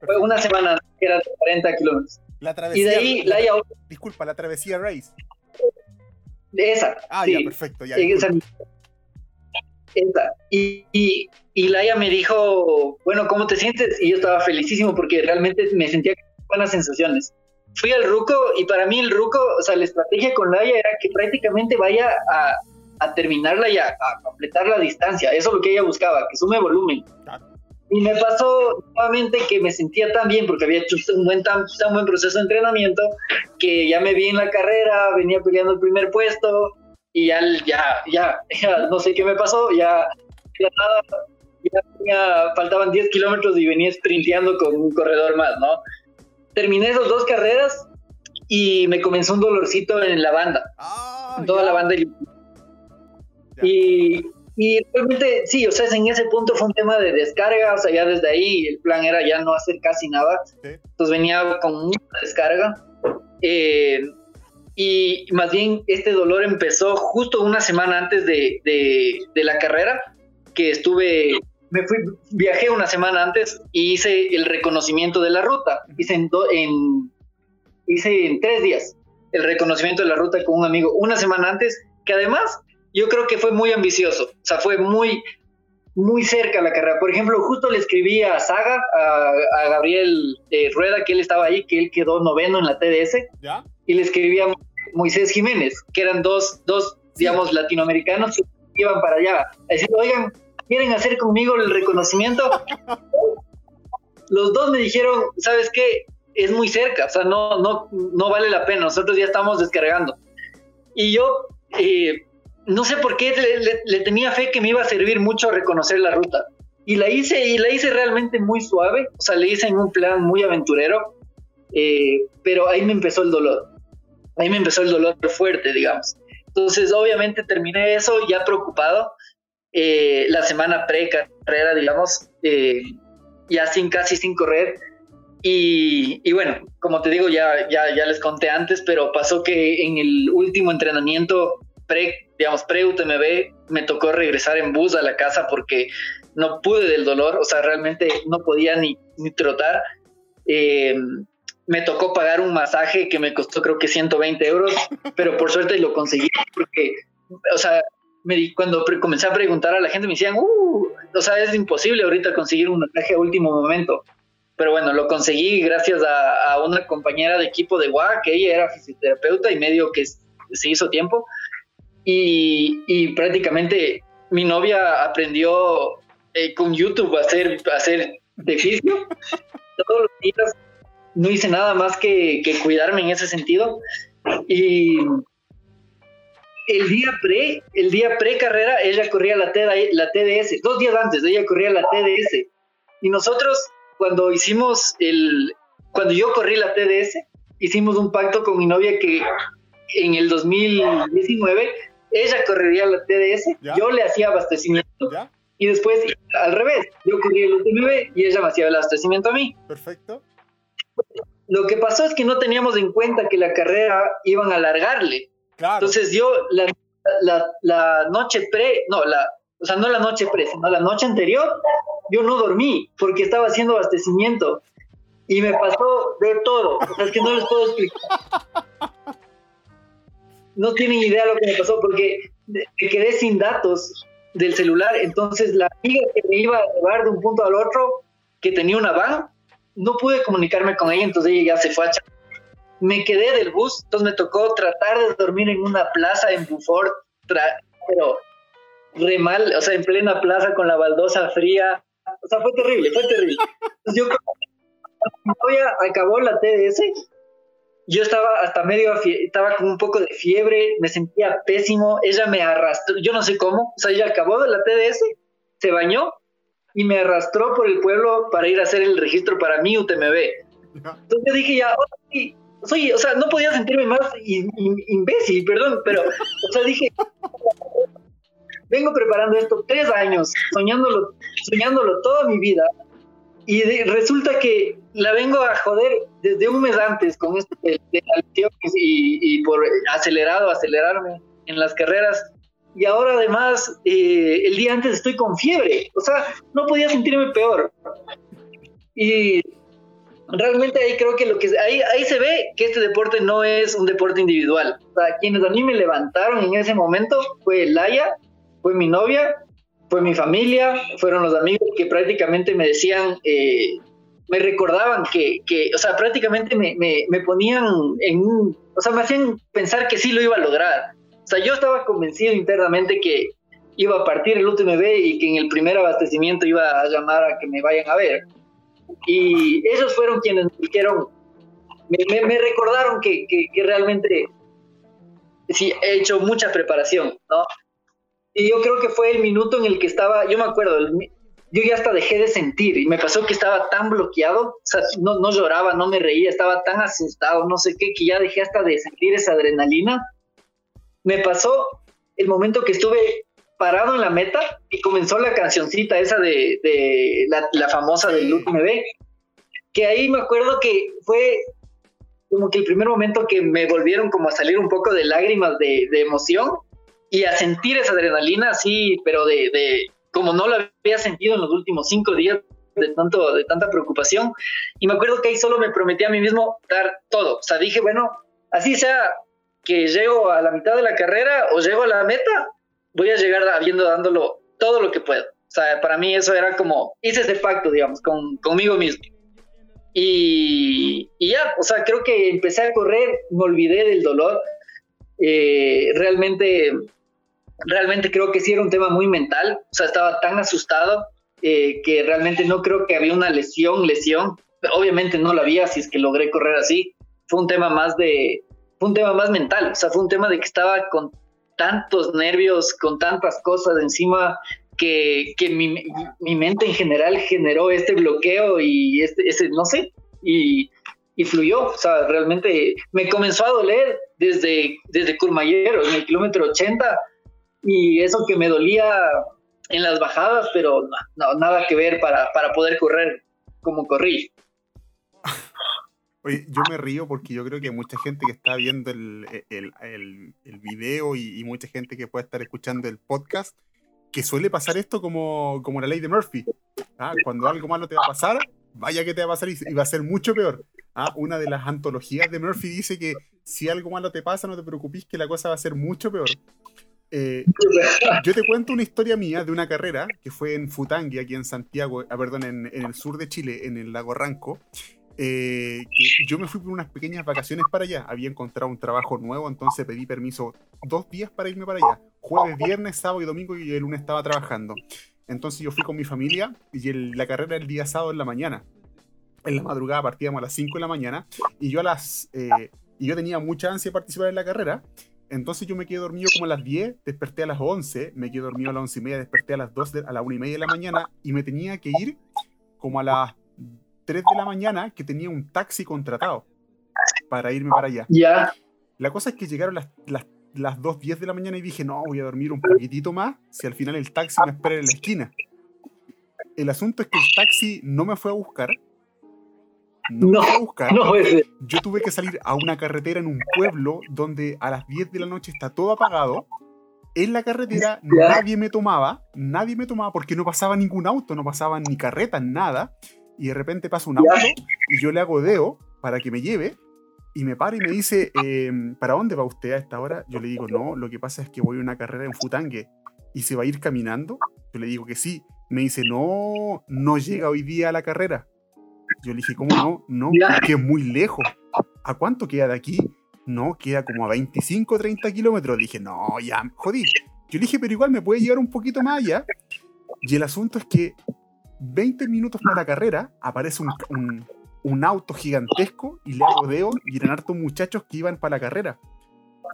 fue una semana, que era de 40 kilómetros. La travesía. Y de ahí, la, disculpa, la travesía Race. Esa. Ah, ya, perfecto. Ya, esa. Y, y, y Laia me dijo, bueno, ¿cómo te sientes? Y yo estaba felicísimo porque realmente me sentía buenas sensaciones. Fui al Ruco y para mí el Ruco, o sea, la estrategia con Laia era que prácticamente vaya a, a terminarla y a, a, completar la distancia. Eso es lo que ella buscaba, que sume volumen. Y me pasó nuevamente que me sentía tan bien porque había hecho un buen, tan, tan, buen proceso de entrenamiento que ya me vi en la carrera, venía peleando el primer puesto y ya, ya, ya, ya *laughs* no sé qué me pasó, ya, ya, ya tenía, faltaban 10 kilómetros y venía sprinteando con un corredor más, ¿no? Terminé esas dos carreras y me comenzó un dolorcito en la banda, ah, en toda la banda. Y, y realmente, sí, o sea, en ese punto fue un tema de descarga, o sea, ya desde ahí el plan era ya no hacer casi nada. Sí. Entonces venía con mucha descarga. Eh, y más bien este dolor empezó justo una semana antes de, de, de la carrera, que estuve, me fui, viajé una semana antes y hice el reconocimiento de la ruta. Hice en, do, en, hice en tres días el reconocimiento de la ruta con un amigo una semana antes, que además yo creo que fue muy ambicioso, o sea, fue muy, muy cerca la carrera. Por ejemplo, justo le escribí a Saga, a, a Gabriel eh, Rueda, que él estaba ahí, que él quedó noveno en la TDS, ¿Ya? y le escribí a Moisés Jiménez, que eran dos, dos digamos, latinoamericanos que iban para allá, a decir, oigan, ¿quieren hacer conmigo el reconocimiento? Los dos me dijeron, ¿sabes qué? Es muy cerca, o sea, no, no, no vale la pena, nosotros ya estamos descargando. Y yo, eh, no sé por qué le, le, le, tenía fe que me iba a servir mucho reconocer la ruta. Y la hice, y la hice realmente muy suave, o sea, le hice en un plan muy aventurero, eh, pero ahí me empezó el dolor. Ahí me empezó el dolor fuerte, digamos. Entonces, obviamente terminé eso ya preocupado. Eh, la semana pre-carrera, digamos, eh, ya sin casi sin correr. Y, y, bueno, como te digo, ya, ya, ya les conté antes, pero pasó que en el último entrenamiento pre, digamos, pre-UTMB, me tocó regresar en bus a la casa porque no pude del dolor, o sea, realmente no podía ni, ni trotar. Eh, me tocó pagar un masaje que me costó creo que 120 euros, pero por suerte lo conseguí porque, o sea, me di, cuando comencé a preguntar a la gente me decían, uh, o sea, es imposible ahorita conseguir un masaje a último momento. Pero bueno, lo conseguí gracias a, a una compañera de equipo de WA, que ella era fisioterapeuta y medio que se hizo tiempo. Y, y prácticamente mi novia aprendió eh, con YouTube a hacer, a hacer de fisio. *laughs* Todos los días no hice nada más que, que, cuidarme en ese sentido. Y el día pre, el día pre carrera, ella corría la, TD, la TDS, dos días antes, ella corría la TDS. Y nosotros, cuando hicimos el, cuando yo corrí la TDS, hicimos un pacto con mi novia que en el 2019 ella correría la TDS, ¿Ya? yo le hacía abastecimiento. ¿Ya? Y después, al revés, yo corría el UTMB y ella me hacía el abastecimiento a mí. Perfecto. Lo que pasó es que no teníamos en cuenta que la carrera iban a alargarle. Entonces yo la, noche pre, no, o sea, no la noche pre, sino la noche anterior, yo no dormí porque estaba haciendo abastecimiento y me pasó de todo. O sea, que no les puedo explicar. No tienen idea lo que me pasó porque me quedé sin datos del celular. Entonces la amiga que me iba a llevar de un punto al otro, que tenía una van, no pude comunicarme con ella, entonces ella ya se fue a me quedé del bus, entonces me tocó tratar de dormir en una plaza en Buford, pero re mal, o sea, en plena plaza con la baldosa fría. O sea, fue terrible, fue terrible. Entonces yo acabó la TDS, yo estaba hasta medio, estaba con un poco de fiebre, me sentía pésimo, ella me arrastró, yo no sé cómo, o sea, ella acabó de la TDS, se bañó y me arrastró por el pueblo para ir a hacer el registro para mi UTMB. Entonces dije ya, soy, o sea, no podía sentirme más imbécil, perdón, pero, o sea, dije, vengo preparando esto tres años, soñándolo, soñándolo toda mi vida, y resulta que la vengo a joder desde un mes antes con esto de, y, por acelerado, acelerarme en las carreras. Y ahora además, eh, el día antes estoy con fiebre. O sea, no podía sentirme peor. Y realmente ahí creo que lo que ahí, ahí se ve que este deporte no es un deporte individual. O sea, quienes a mí me levantaron en ese momento fue Laia, fue mi novia fue mi familia, fueron los amigos que prácticamente me decían, eh, me recordaban que, que, o sea, prácticamente me, me, me, ponían en un, o sea, me hacían pensar que sí lo iba a lograr. O sea, yo estaba convencido internamente que iba a partir el UTMB y que en el primer abastecimiento iba a llamar a que me vayan a ver. Y ellos fueron quienes me dijeron, me, me recordaron que, que, que realmente sí he hecho mucha preparación, ¿no? Y yo creo que fue el minuto en el que estaba, yo me acuerdo, yo ya hasta dejé de sentir y me pasó que estaba tan bloqueado, o sea, no, no lloraba, no me reía, estaba tan asustado, no sé qué, que ya dejé hasta de sentir esa adrenalina. Me pasó el momento que estuve parado en la meta y comenzó la cancioncita esa de, de la, la, famosa del Look Me Ve, que ahí me acuerdo que fue como que el primer momento que me volvieron como a salir un poco de lágrimas de, de emoción y a sentir esa adrenalina así, pero de, de como no lo había sentido en los últimos cinco días de, tanto, de tanta preocupación. Y me acuerdo que ahí solo me prometí a mí mismo dar todo. O sea, dije, bueno, así sea que llego a la mitad de la carrera o llego a la meta, voy a llegar habiendo dándolo todo lo que puedo. O sea, para mí eso era como, hice ese pacto, digamos, con, conmigo mismo. Y, y, ya, o sea, creo que empecé a correr, me olvidé del dolor. Eh, realmente realmente creo que sí era un tema muy mental, o sea, estaba tan asustado eh, que realmente no creo que había una lesión, lesión, obviamente no la había si es que logré correr así, fue un tema más de, fue un tema más mental, o sea, fue un tema de que estaba con tantos nervios, con tantas cosas encima que, que mi, mi, mente en general generó este bloqueo y este, ese, no sé, y, y fluyó, o sea, realmente me comenzó a doler desde, desde Curmayero, en el kilómetro 80, y eso que me dolía en las bajadas, pero no, nada que ver para, para poder correr como corrí. *laughs* Oye, yo me río porque yo creo que mucha gente que está viendo el, el, el, el video y, y, mucha gente que puede estar escuchando el podcast, que suele pasar esto como, como la ley de Murphy. ¿ah? Cuando algo malo te va a pasar, vaya que te va a pasar y, va a ser mucho peor. ¿ah? Una de las antologías de Murphy dice que si algo malo te pasa, no te preocupes que la cosa va a ser mucho peor. Eh, yo te cuento una historia mía de una carrera que fue en Futangui, aquí en Santiago, ah, perdón, en, el sur de Chile, en el lago Ranco. Eh, yo me fui por unas pequeñas vacaciones para allá. Había encontrado un trabajo nuevo, entonces pedí permiso dos días para irme para allá. Jueves, viernes, sábado y domingo y el lunes estaba trabajando. Entonces yo fui con mi familia y la carrera el día sábado en la mañana. En la madrugada partíamos a las 5 de la mañana y yo a las... Eh, y yo tenía mucha ansia de participar en la carrera entonces yo me quedé dormido como a las 10, desperté a las 11, me quedé dormido a las 11 y media, desperté a las 2, a las 1 y media de la mañana y me tenía que ir como a las 3 de la mañana que tenía un taxi contratado para irme para allá. Ya. La cosa es que llegaron las, las, las 2.10 de la mañana y dije, no, voy a dormir un poquitito más si al final el taxi me espera en la esquina. El asunto es que el taxi no me fue a buscar, no, a buscar. Yo tuve que salir a una carretera en un pueblo donde a las 10 de la noche está todo apagado. En la carretera nadie me tomaba, nadie me tomaba porque no pasaba ningún auto, no pasaban ni carretas, nada. Y de repente pasa un auto y yo le hago deo para que me lleve y me para y me dice, em, ¿para dónde va usted a esta hora? Yo le digo, no, lo que pasa es que voy a una carrera en Futangue y se va a ir caminando. Yo le digo que sí. Me dice, no, no llega hoy día a la carrera. Yo le dije, ¿cómo no? No, que es muy lejos. ¿A cuánto queda de aquí? No, queda como a 25 30 kilómetros. Dije, no, ya, jodí. Yo le dije, pero igual me puede llevar un poquito más allá. Y el asunto es que 20 minutos para la carrera aparece un, auto gigantesco y le hago deo y eran hartos muchachos que iban para la carrera.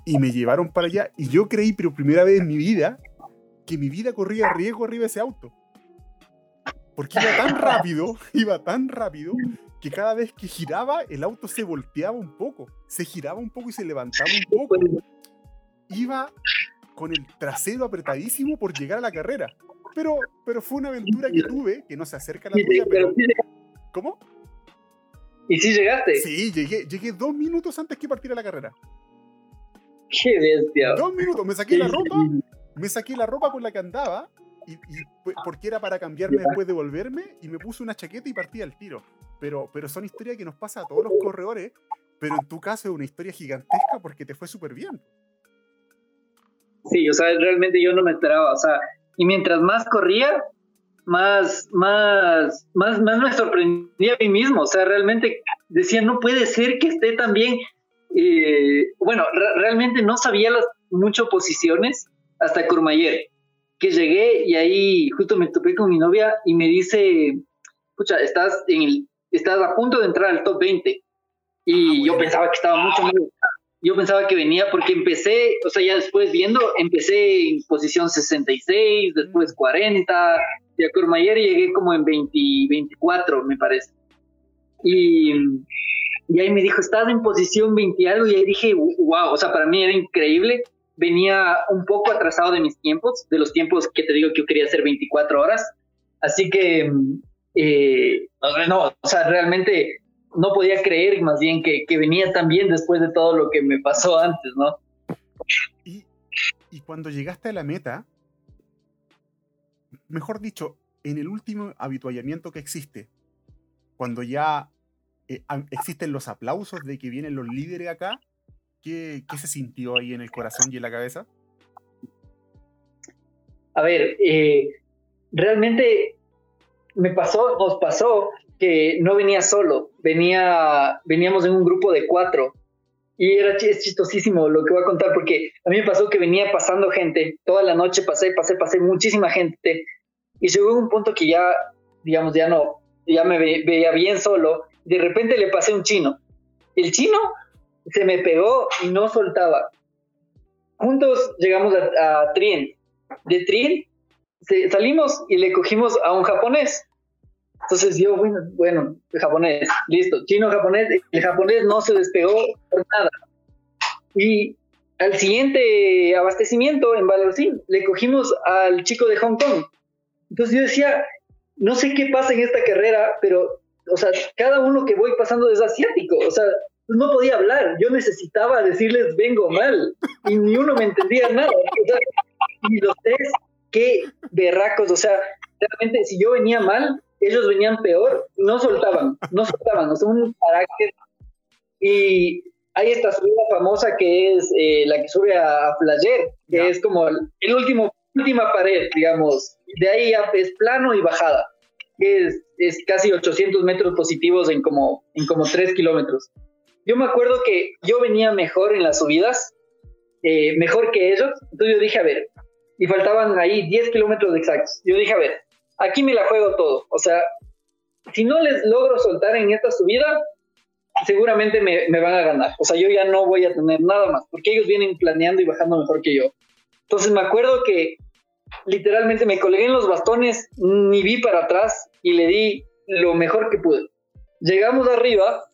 Y me llevaron para allá. Y yo creí, pero primera vez en mi vida, que mi vida corría riesgo arriba de ese auto. Porque iba tan rápido, *laughs* iba tan rápido, que cada vez que giraba, el auto se volteaba un poco. Se giraba un poco y se levantaba un poco. Iba con el trasero apretadísimo por llegar a la carrera. Pero, pero fue una aventura que tuve, que no se acerca a la tuya, pero... ¿Cómo? ¿Y si llegaste? Sí, llegué, llegué dos minutos antes que partiera la carrera. Qué bestia. Dos minutos, me saqué la ropa, me saqué la ropa con la que andaba, y, porque era para cambiarme después de volverme, y me puse una chaqueta y partí al tiro. Pero, pero son historias que nos pasa a todos los corredores, pero en tu caso es una historia gigantesca porque te fue súper bien. Sí, o sea, realmente yo no me esperaba, o sea, y mientras más corría, más, más, más, más me sorprendía a mí mismo. O sea, realmente decía, no puede ser que esté tan bien. Eh, bueno, realmente no sabía las mucho posiciones hasta Courmayeur, que llegué y ahí justo me topé con mi novia y me dice, escucha, estás, en el, estás a punto de entrar al top 20. Y ah, yo pensaba que estaba mucho más yo pensaba que venía porque empecé, o sea, ya después viendo, empecé en posición 66, después 40, y a Courmayeur llegué como en 20, 24, me parece. Y, y ahí me dijo, estás en posición 20 algo, y ahí dije, wow, o sea, para mí era increíble. Venía un poco atrasado de mis tiempos, de los tiempos que te digo que yo quería hacer 24 horas. Así que, eh, no, o sea, realmente no podía creer más bien que, venía tan bien después de todo lo que me pasó antes, ¿no? Y, cuando llegaste a la meta, mejor dicho, en el último habituallamiento que existe, cuando ya eh, existen los aplausos de que vienen los líderes acá, ¿qué, se sintió ahí en el corazón y en la cabeza? A ver, eh, realmente me pasó, nos pasó que no venía solo, venía, veníamos en un grupo de cuatro. Y era chistosísimo lo que voy a contar, porque a mí me pasó que venía pasando gente, toda la noche pasé, pasé, pasé, muchísima gente. Y llegó un punto que ya, digamos, ya no, ya me veía bien solo. De repente le pasé un chino. El chino se me pegó y no soltaba. Juntos llegamos a, a Trien. De Trien salimos y le cogimos a un japonés. Entonces yo, bueno, bueno, japonés, listo, chino, japonés, el japonés no se despegó por nada. Y al siguiente abastecimiento en Valorcín le cogimos al chico de Hong Kong. Entonces yo decía, no sé qué pasa en esta carrera, pero, o sea, cada uno que voy pasando es asiático, o sea, no podía hablar, yo necesitaba decirles vengo mal y ni uno me entendía nada. y los tres, qué berracos, o sea, realmente si yo venía mal, ellos venían peor, no soltaban, no soltaban, no son un carácter. Y hay esta subida famosa que es eh, la que sube a, Flager, que es como el, último, última pared, digamos. De ahí es plano y bajada, que es, es casi 800 metros positivos en como, en como 3 kilómetros. Yo me acuerdo que yo venía mejor en las subidas, eh, mejor que ellos, entonces yo dije, a ver, y faltaban ahí 10 kilómetros exactos. Yo dije, a ver, aquí me la juego todo. O sea, si no les logro soltar en esta subida, seguramente me, van a ganar. O sea, yo ya no voy a tener nada más, porque ellos vienen planeando y bajando mejor que yo. Entonces me acuerdo que literalmente me colgué en los bastones, ni vi para atrás y le di lo mejor que pude. Llegamos arriba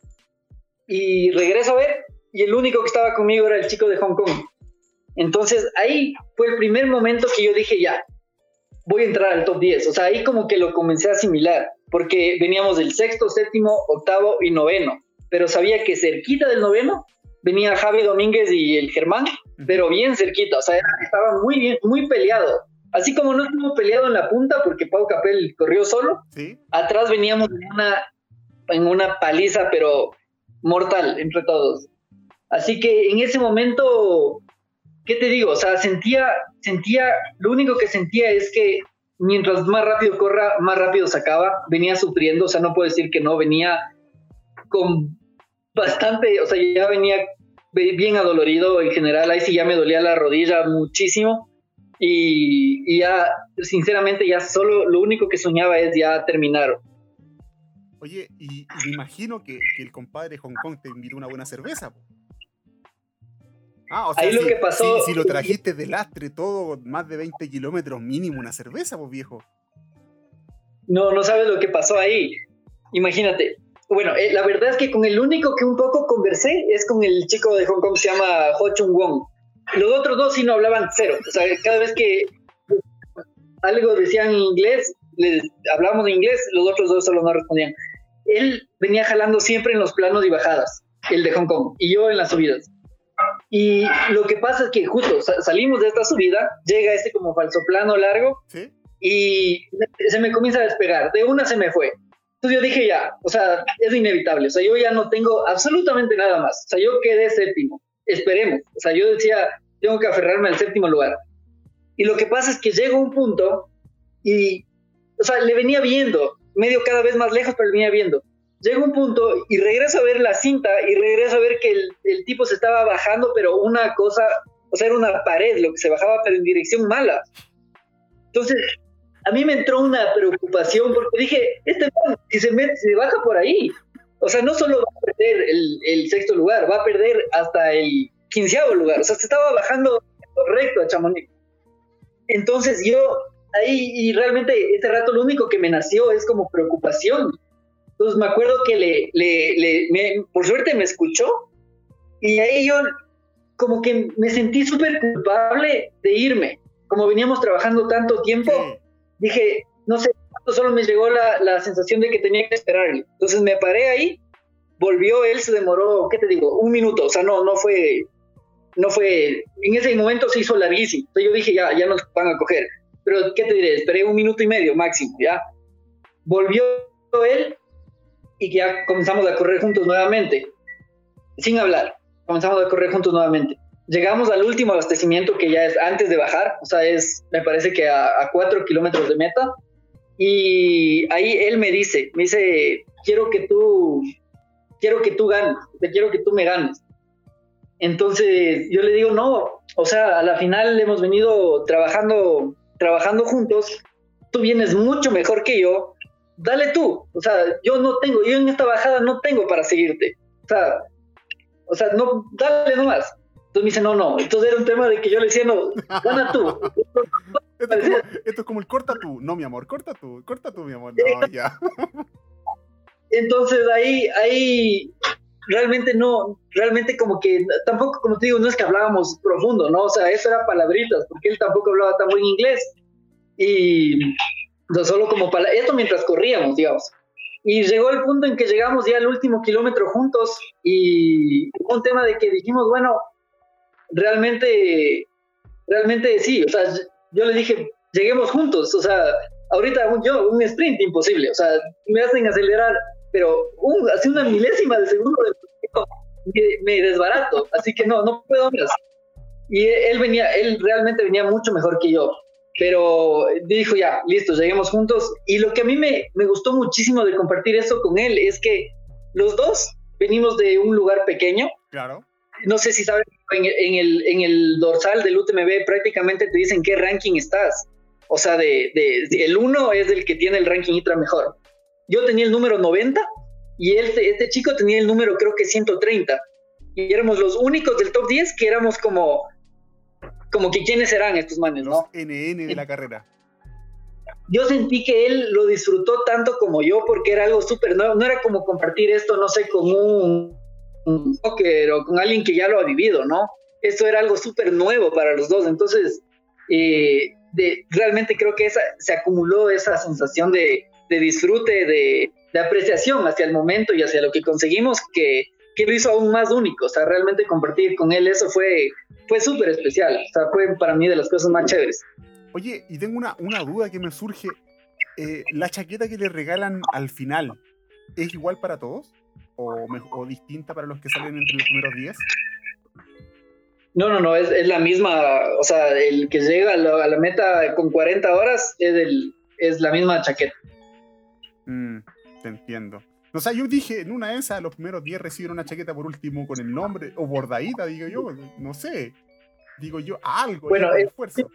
y regreso a ver y el único que estaba conmigo era el chico de Hong Kong. Entonces ahí fue el primer momento que yo dije, ya, voy a entrar al top 10. O sea, ahí como que lo comencé a asimilar, porque veníamos del sexto, séptimo, octavo y noveno, pero sabía que cerquita del noveno venía Javi Domínguez y el Germán, pero bien cerquita, o sea, estaba muy bien, muy peleado. Así como no estuvo peleado en la punta porque Pau Capel corrió solo, atrás veníamos en una, en una paliza, pero mortal entre todos. Así que en ese momento ¿qué te digo? O sea, sentía, sentía, lo único que sentía es que mientras más rápido corra, más rápido se acaba. Venía sufriendo, o sea, no puedo decir que no, venía con bastante, o sea, ya venía bien adolorido en general. Ahí sí ya me dolía la rodilla muchísimo. y, ya, sinceramente, ya solo lo único que soñaba es ya terminar. Oye, y, me imagino que, el compadre Hong Kong te invitó una buena cerveza. Ah, o sea, Ahí si, lo que pasó. Si, lo trajiste de lastre todo, más de 20 kilómetros mínimo, una cerveza, pues viejo. No, no sabes lo que pasó ahí. Imagínate. Bueno, eh, la verdad es que con el único que un poco conversé es con el chico de Hong Kong que se llama Ho Chung Wong. Los otros dos sí no hablaban cero. O sea, cada vez que algo decían en inglés, les hablábamos en inglés, los otros dos solo no respondían. Él venía jalando siempre en los planos y bajadas, el de Hong Kong, y yo en las subidas. Y lo que pasa es que justo salimos de esta subida, llega este como falso plano largo, y se me comienza a despegar. De una se me fue. Entonces yo dije ya, o sea, es inevitable. O sea, yo ya no tengo absolutamente nada más. O sea, yo quedé séptimo esperemos. O sea, yo decía, tengo que aferrarme al séptimo lugar. Y lo que pasa es que llego a un punto y, o sea, le venía viendo, medio cada vez más lejos, pero le venía viendo. Llego a un punto y regreso a ver la cinta y regreso a ver que el, el tipo se estaba bajando, pero una cosa, o sea, era una pared lo que se bajaba, pero en dirección mala. Entonces, a mí me entró una preocupación porque dije, este si se, mete, se baja por ahí, o sea, no solo va a perder el, sexto lugar, va a perder hasta el quinceavo lugar. O sea, se estaba bajando correcto a Chamonix. Entonces yo ahí, y realmente este rato lo único que me nació es como preocupación. Entonces me acuerdo que le, le, por suerte me escuchó y ahí yo como que me sentí súper culpable de irme. Como veníamos trabajando tanto tiempo, dije, no sé, solo me llegó la, la, sensación de que tenía que esperarle. Entonces me paré ahí, volvió él, se demoró, ¿qué te digo? Un minuto, o sea, no, no fue, no fue, en ese momento se hizo larguísimo. Entonces yo dije, ya, ya nos van a coger. Pero, ¿qué te diré? Esperé un minuto y medio máximo, ¿ya? Volvió él y ya comenzamos a correr juntos nuevamente, sin hablar, comenzamos a correr juntos nuevamente. Llegamos al último abastecimiento que ya es antes de bajar, o sea, es, me parece que a, a kilómetros de meta y ahí él me dice, me dice, quiero que tú, quiero que tú ganes, te quiero que tú me ganes. Entonces yo le digo, no, o sea, a la final hemos venido trabajando, trabajando juntos, tú vienes mucho mejor que yo, dale tú, o sea, yo no tengo, yo en esta bajada no tengo para seguirte, o sea, o sea, no, dale nomás. Entonces me dice, no, no, entonces era un tema de que yo le decía, no, gana tú. *laughs* Esto es, como, el corta tú. No, mi amor, corta tú, corta tú, mi amor. No, ya. *laughs* Entonces ahí, ahí realmente no, realmente como que tampoco, como te digo, no es que hablábamos profundo, ¿no? O sea, eso era palabritas, porque él tampoco hablaba tan buen inglés. Y solo como para esto mientras corríamos, digamos. Y llegó el punto en que llegamos ya al último kilómetro juntos y un tema de que dijimos, bueno, realmente, realmente sí, o sea, yo le dije, lleguemos juntos, o sea, ahorita yo, un sprint imposible, o sea, me hacen acelerar, pero un, así una milésima de segundo de, me, desbarato, así que no, no puedo más. Y él venía, él realmente venía mucho mejor que yo, pero dijo ya, listo, lleguemos juntos. Y lo que a mí me, me gustó muchísimo de compartir eso con él es que los dos venimos de un lugar pequeño. Claro no sé si sabes, en, el, en el dorsal del UTMB prácticamente te dicen qué ranking estás. O sea, de, el 1 es el que tiene el ranking ITRA mejor. Yo tenía el número 90 y este, este chico tenía el número creo que 130. Y éramos los únicos del top 10 que éramos como, como que quiénes serán estos manes, ¿no? NN de la *laughs* carrera. Yo sentí que él lo disfrutó tanto como yo porque era algo súper nuevo. No era como compartir esto, no sé, con un un soccer o con alguien que ya lo ha vivido, ¿no? Esto era algo súper nuevo para los dos, entonces eh, de, realmente creo que esa, se acumuló esa sensación de, de disfrute, de, de, apreciación hacia el momento y hacia lo que conseguimos que, que, lo hizo aún más único, o sea, realmente compartir con él eso fue, fue súper especial, o sea, fue para mí de las cosas más chéveres. Oye, y tengo una, una duda que me surge, eh, ¿la chaqueta que le regalan al final es igual para todos? o, distinta para los que salen entre los primeros 10? No, no, no, es, es, la misma, o sea, el que llega a la, meta con 40 horas es, el, es la misma chaqueta. Mm, te entiendo. O sea, yo dije, en una de esas, los primeros 10 reciben una chaqueta por último con el nombre, o bordadita, digo yo, no sé. Digo yo, algo, bueno, esfuerzo.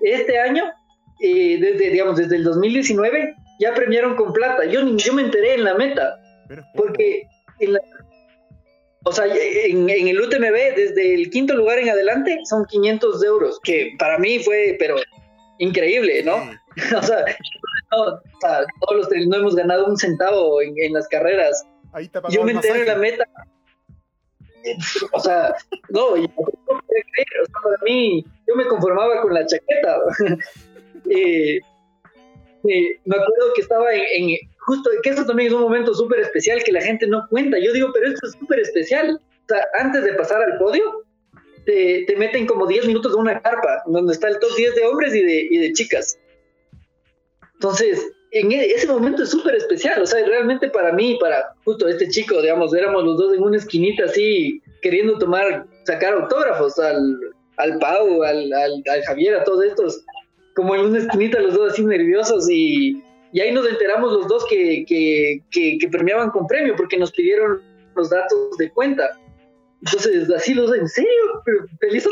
este año, eh, desde, digamos, desde el 2019, ya premiaron con plata. Yo, yo me enteré en la meta. Porque en o sea, en, el UTMB, desde el quinto lugar en adelante, son 500 euros, que para mí fue, pero increíble, ¿no? *laughs* o, sea, todos los no hemos ganado un centavo en, las carreras. Ahí yo me enteré en la meta. *laughs* O sea, no, yo, para mí, yo me conformaba con la chaqueta. *laughs* eh, eh, me acuerdo que estaba en, justo, que eso también es un momento súper especial que la gente no cuenta. Yo digo, pero esto es súper especial. O sea, antes de pasar al podio, te, te, meten como 10 minutos de una carpa, donde está el top 10 de hombres y de, y de chicas. Entonces, en e, ese momento es súper especial. O sea, realmente para mí, para justo este chico, digamos, éramos los dos en una esquinita así, queriendo tomar, sacar autógrafos al, al Pau, al, al, al Javier, a todos estos como en una esquinita los dos así nerviosos y, y ahí nos enteramos los dos que, que, que, premiaban con premio porque nos pidieron los datos de cuenta. Entonces, así los en serio, feliz.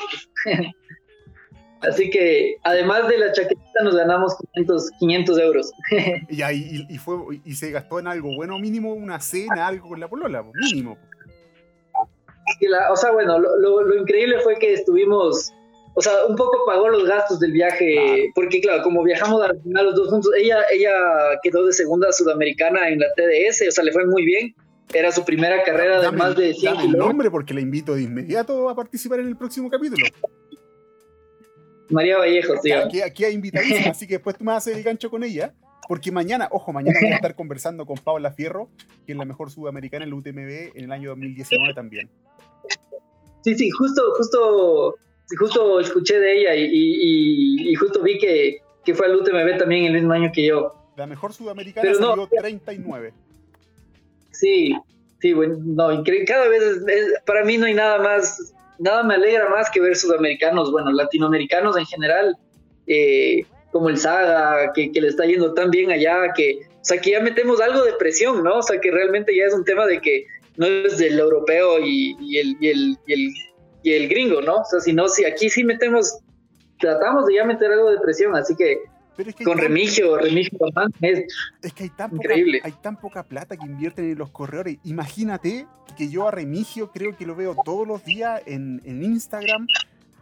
Así que además de la chaqueta nos ganamos 500, 500 euros. *laughs* y, ahí, y, fue, y se gastó en algo bueno, mínimo una cena, algo con la polola, mínimo. o sea, bueno, lo, lo, increíble fue que estuvimos o sea, un poco pagó los gastos del viaje, porque claro, como viajamos al final los dos juntos, ella, ella quedó de segunda sudamericana en la TDS, o sea, le fue muy bien. Era su primera carrera de más de 100 dame el nombre porque la invito de inmediato a participar en el próximo capítulo. María Vallejo, sí. Aquí, aquí hay invitadísima, *laughs* así que después tú me haces el gancho con ella. Porque mañana, ojo, mañana voy a estar conversando con Paula Fierro, que es la mejor sudamericana en el UTMB en el año 2019 también. Sí, sí, justo, justo justo escuché de ella y, justo vi que, que, fue al UTMB también el mismo año que yo. La mejor sudamericana Pero salió 39. Sí, sí, bueno, no, cada vez, para mí no hay nada más, nada me alegra más que ver sudamericanos, bueno, latinoamericanos en general, eh, como el Saga, que, le está yendo tan bien allá, que, o sea, que ya metemos algo de presión, ¿no? O sea, que realmente ya es un tema de que no es del europeo y, el, y el, y el y el gringo, ¿no? O sea, si no, si aquí sí metemos, tratamos de ya meter algo de presión, así que, con Remigio, Remigio es, es que hay tan increíble. Poca, hay tan poca plata que invierten en los corredores. Imagínate que yo a Remigio creo que lo veo todos los días en, en Instagram,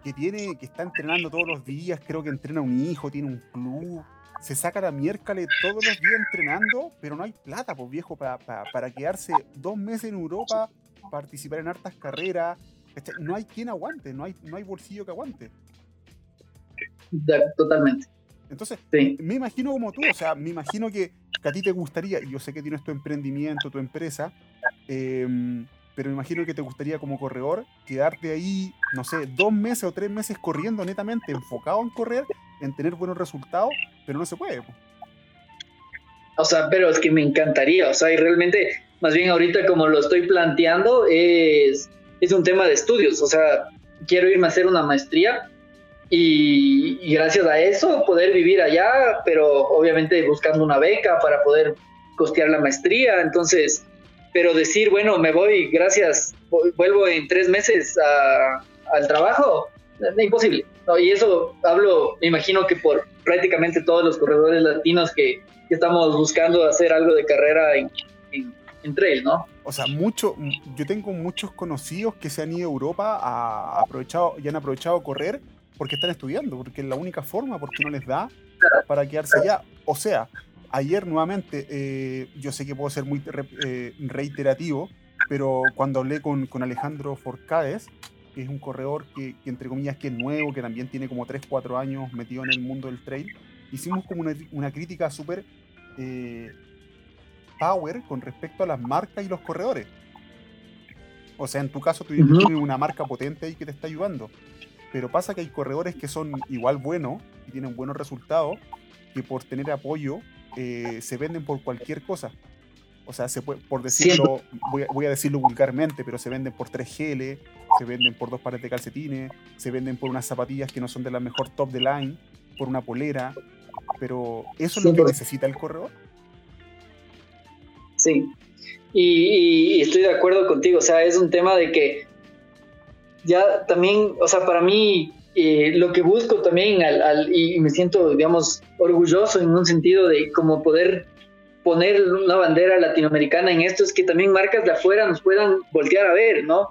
que tiene, que está entrenando todos los días, creo que entrena un hijo, tiene un club, se saca la miércoles todos los días entrenando, pero no hay plata, pues viejo, para, para quedarse dos meses en Europa, participar en hartas carreras, no hay quien aguante, no hay, no hay bolsillo que aguante. Totalmente. Entonces, me imagino como tú, o sea, me imagino que, a ti te gustaría, y yo sé que tienes tu emprendimiento, tu empresa, em, pero me imagino que te gustaría como corredor quedarte ahí, no sé, dos meses o tres meses corriendo netamente, enfocado en correr, en tener buenos resultados, pero no se puede. O sea, pero es que me encantaría, o sea, y realmente, más bien ahorita como lo estoy planteando, es es un tema de estudios, o sea, quiero irme a hacer una maestría y, gracias a eso poder vivir allá, pero obviamente buscando una beca para poder costear la maestría, entonces, pero decir, bueno, me voy, gracias, vuelvo en tres meses al trabajo, imposible. Y eso hablo, me imagino que por prácticamente todos los corredores latinos que, estamos buscando hacer algo de carrera en, en trail, ¿no? O sea, mucho, yo tengo muchos conocidos que se han ido a Europa a aprovechado, y han aprovechado correr porque están estudiando, porque es la única forma, porque no les da para quedarse allá. O sea, ayer nuevamente, eh, yo sé que puedo ser muy eh, reiterativo, pero cuando hablé con, con Alejandro Forcades, que es un corredor que, entre comillas que es nuevo, que también tiene como 3, 4 años metido en el mundo del trail, hicimos como una, una crítica súper eh, power con respecto a las marcas y los corredores. O sea, en tu caso tú tienes una marca potente ahí que te está ayudando. Pero pasa que hay corredores que son igual buenos y tienen buenos resultados, que por tener apoyo eh, se venden por cualquier cosa. O sea, se puede, por decirlo, voy a, decirlo vulgarmente, pero se venden por 3 GL, se venden por dos pares de calcetines, se venden por unas zapatillas que no son de la mejor top de line, por una polera. Pero eso es lo que necesita el corredor. Sí, y, estoy de acuerdo contigo, o sea, es un tema de que ya también, o sea, para mí eh, lo que busco también, al, y me siento, digamos, orgulloso en un sentido de como poder poner una bandera latinoamericana en esto, es que también marcas de afuera nos puedan voltear a ver, ¿no?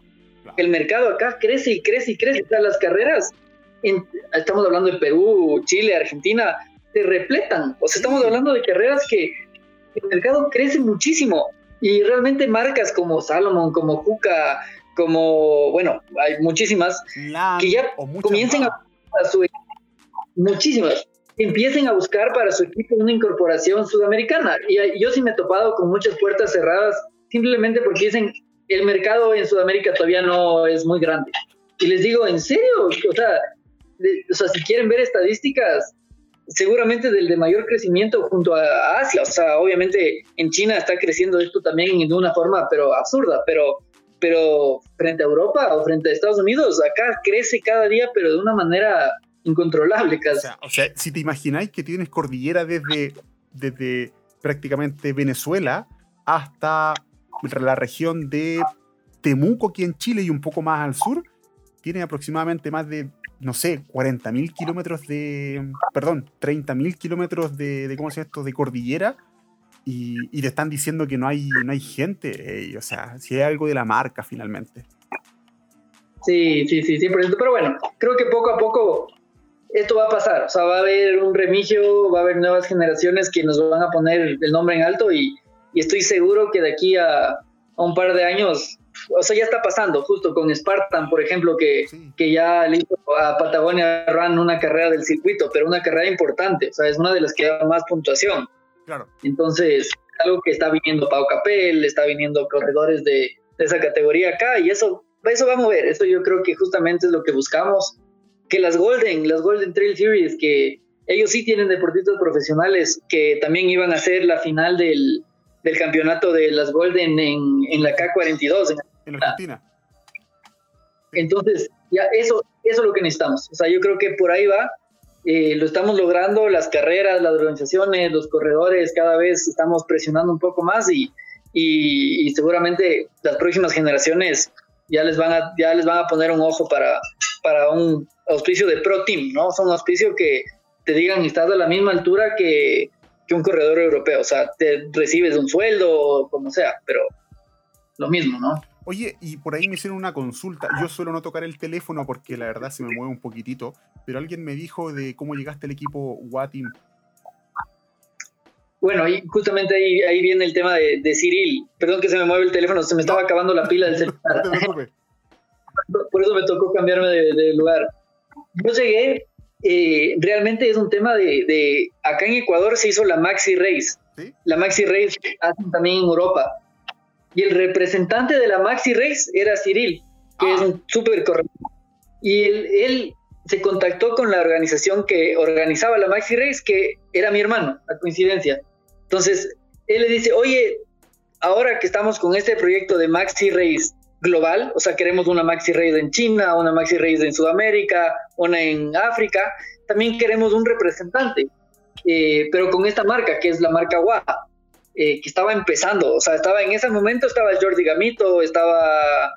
El mercado acá crece y crece y crece. O sea, las carreras, estamos hablando de Perú, Chile, Argentina, se repletan. O sea, estamos hablando de carreras que el mercado crece muchísimo. Y realmente marcas como Salomon, como Juca, como, bueno, hay muchísimas, que ya comiencen a, a su muchísimas empiecen a buscar para su equipo una incorporación sudamericana. Y yo sí me he topado con muchas puertas cerradas simplemente porque dicen el mercado en Sudamérica todavía no es muy grande. Y les digo, ¿en serio? O sea, o sea si quieren ver estadísticas, seguramente del de mayor crecimiento junto a Asia. O sea, obviamente en China está creciendo esto también de una forma, pero absurda, pero pero frente a Europa o frente a Estados Unidos, acá crece cada día, pero de una manera incontrolable casi. O sea, si te imagináis que tienes cordillera desde, desde prácticamente Venezuela hasta la región de Temuco, aquí en Chile y un poco más al sur, tiene aproximadamente más de, no sé, 40.000 kilómetros de, perdón, 30.000 kilómetros de, de, ¿cómo se llama esto?, de cordillera y, te están diciendo que no hay, no hay gente. o sea, si hay algo de la marca finalmente. Sí, sí, sí, sí, pero bueno, creo que poco a poco esto va a pasar. O sea, va a haber un remigio, va a haber nuevas generaciones que nos van a poner el nombre en alto y, estoy seguro que de aquí a, un par de años, o sea, ya está pasando, justo con Spartan, por ejemplo, que, que ya le hizo a Patagonia Run una carrera del circuito, pero una carrera importante, o sea, es una de las que da más puntuación. Entonces, algo que está viniendo Pau Capel, está viniendo corredores de, esa categoría acá, y eso, eso va a mover. Eso yo creo que justamente es lo que buscamos. Que las Golden, las Golden Trail Series, que ellos sí tienen deportistas profesionales que también iban a hacer la final del, campeonato de las Golden en, la K42. En, Argentina. Entonces, ya eso, eso es lo que necesitamos. O sea, yo creo que por ahí va. Eh, lo estamos logrando, las carreras, las organizaciones, los corredores, cada vez estamos presionando un poco más y, y, seguramente las próximas generaciones ya les van a, ya les van a poner un ojo para, para un auspicio de Pro Team, ¿no? Son un auspicio que te digan estás a la misma altura que, que un corredor europeo, o sea, te recibes un sueldo o como sea, pero lo mismo, ¿no? Oye, y por ahí me hicieron una consulta. Yo suelo no tocar el teléfono porque la verdad se me mueve un poquitito, pero alguien me dijo de cómo llegaste al equipo Watim. Bueno, y justamente ahí, ahí viene el tema de, de, Cyril. Perdón que se me mueve el teléfono, se me estaba acabando la pila del *laughs* celular. por eso me tocó cambiarme de, lugar. Yo llegué, eh, realmente es un tema de, de, Acá en Ecuador se hizo la Maxi Race. La Maxi Race hacen también en Europa y el representante de la Maxi Race era Cyril, que es un súper corredor. Y él, se contactó con la organización que organizaba la Maxi Race, que era mi hermano, a coincidencia. Entonces, él le dice, oye, ahora que estamos con este proyecto de Maxi Race global, o sea, queremos una Maxi Race en China, una Maxi Race en Sudamérica, una en África, también queremos un representante, eh, pero con esta marca, que es la marca WA. Eh, que estaba empezando, o sea, estaba en ese momento estaba Jordi Gamito, estaba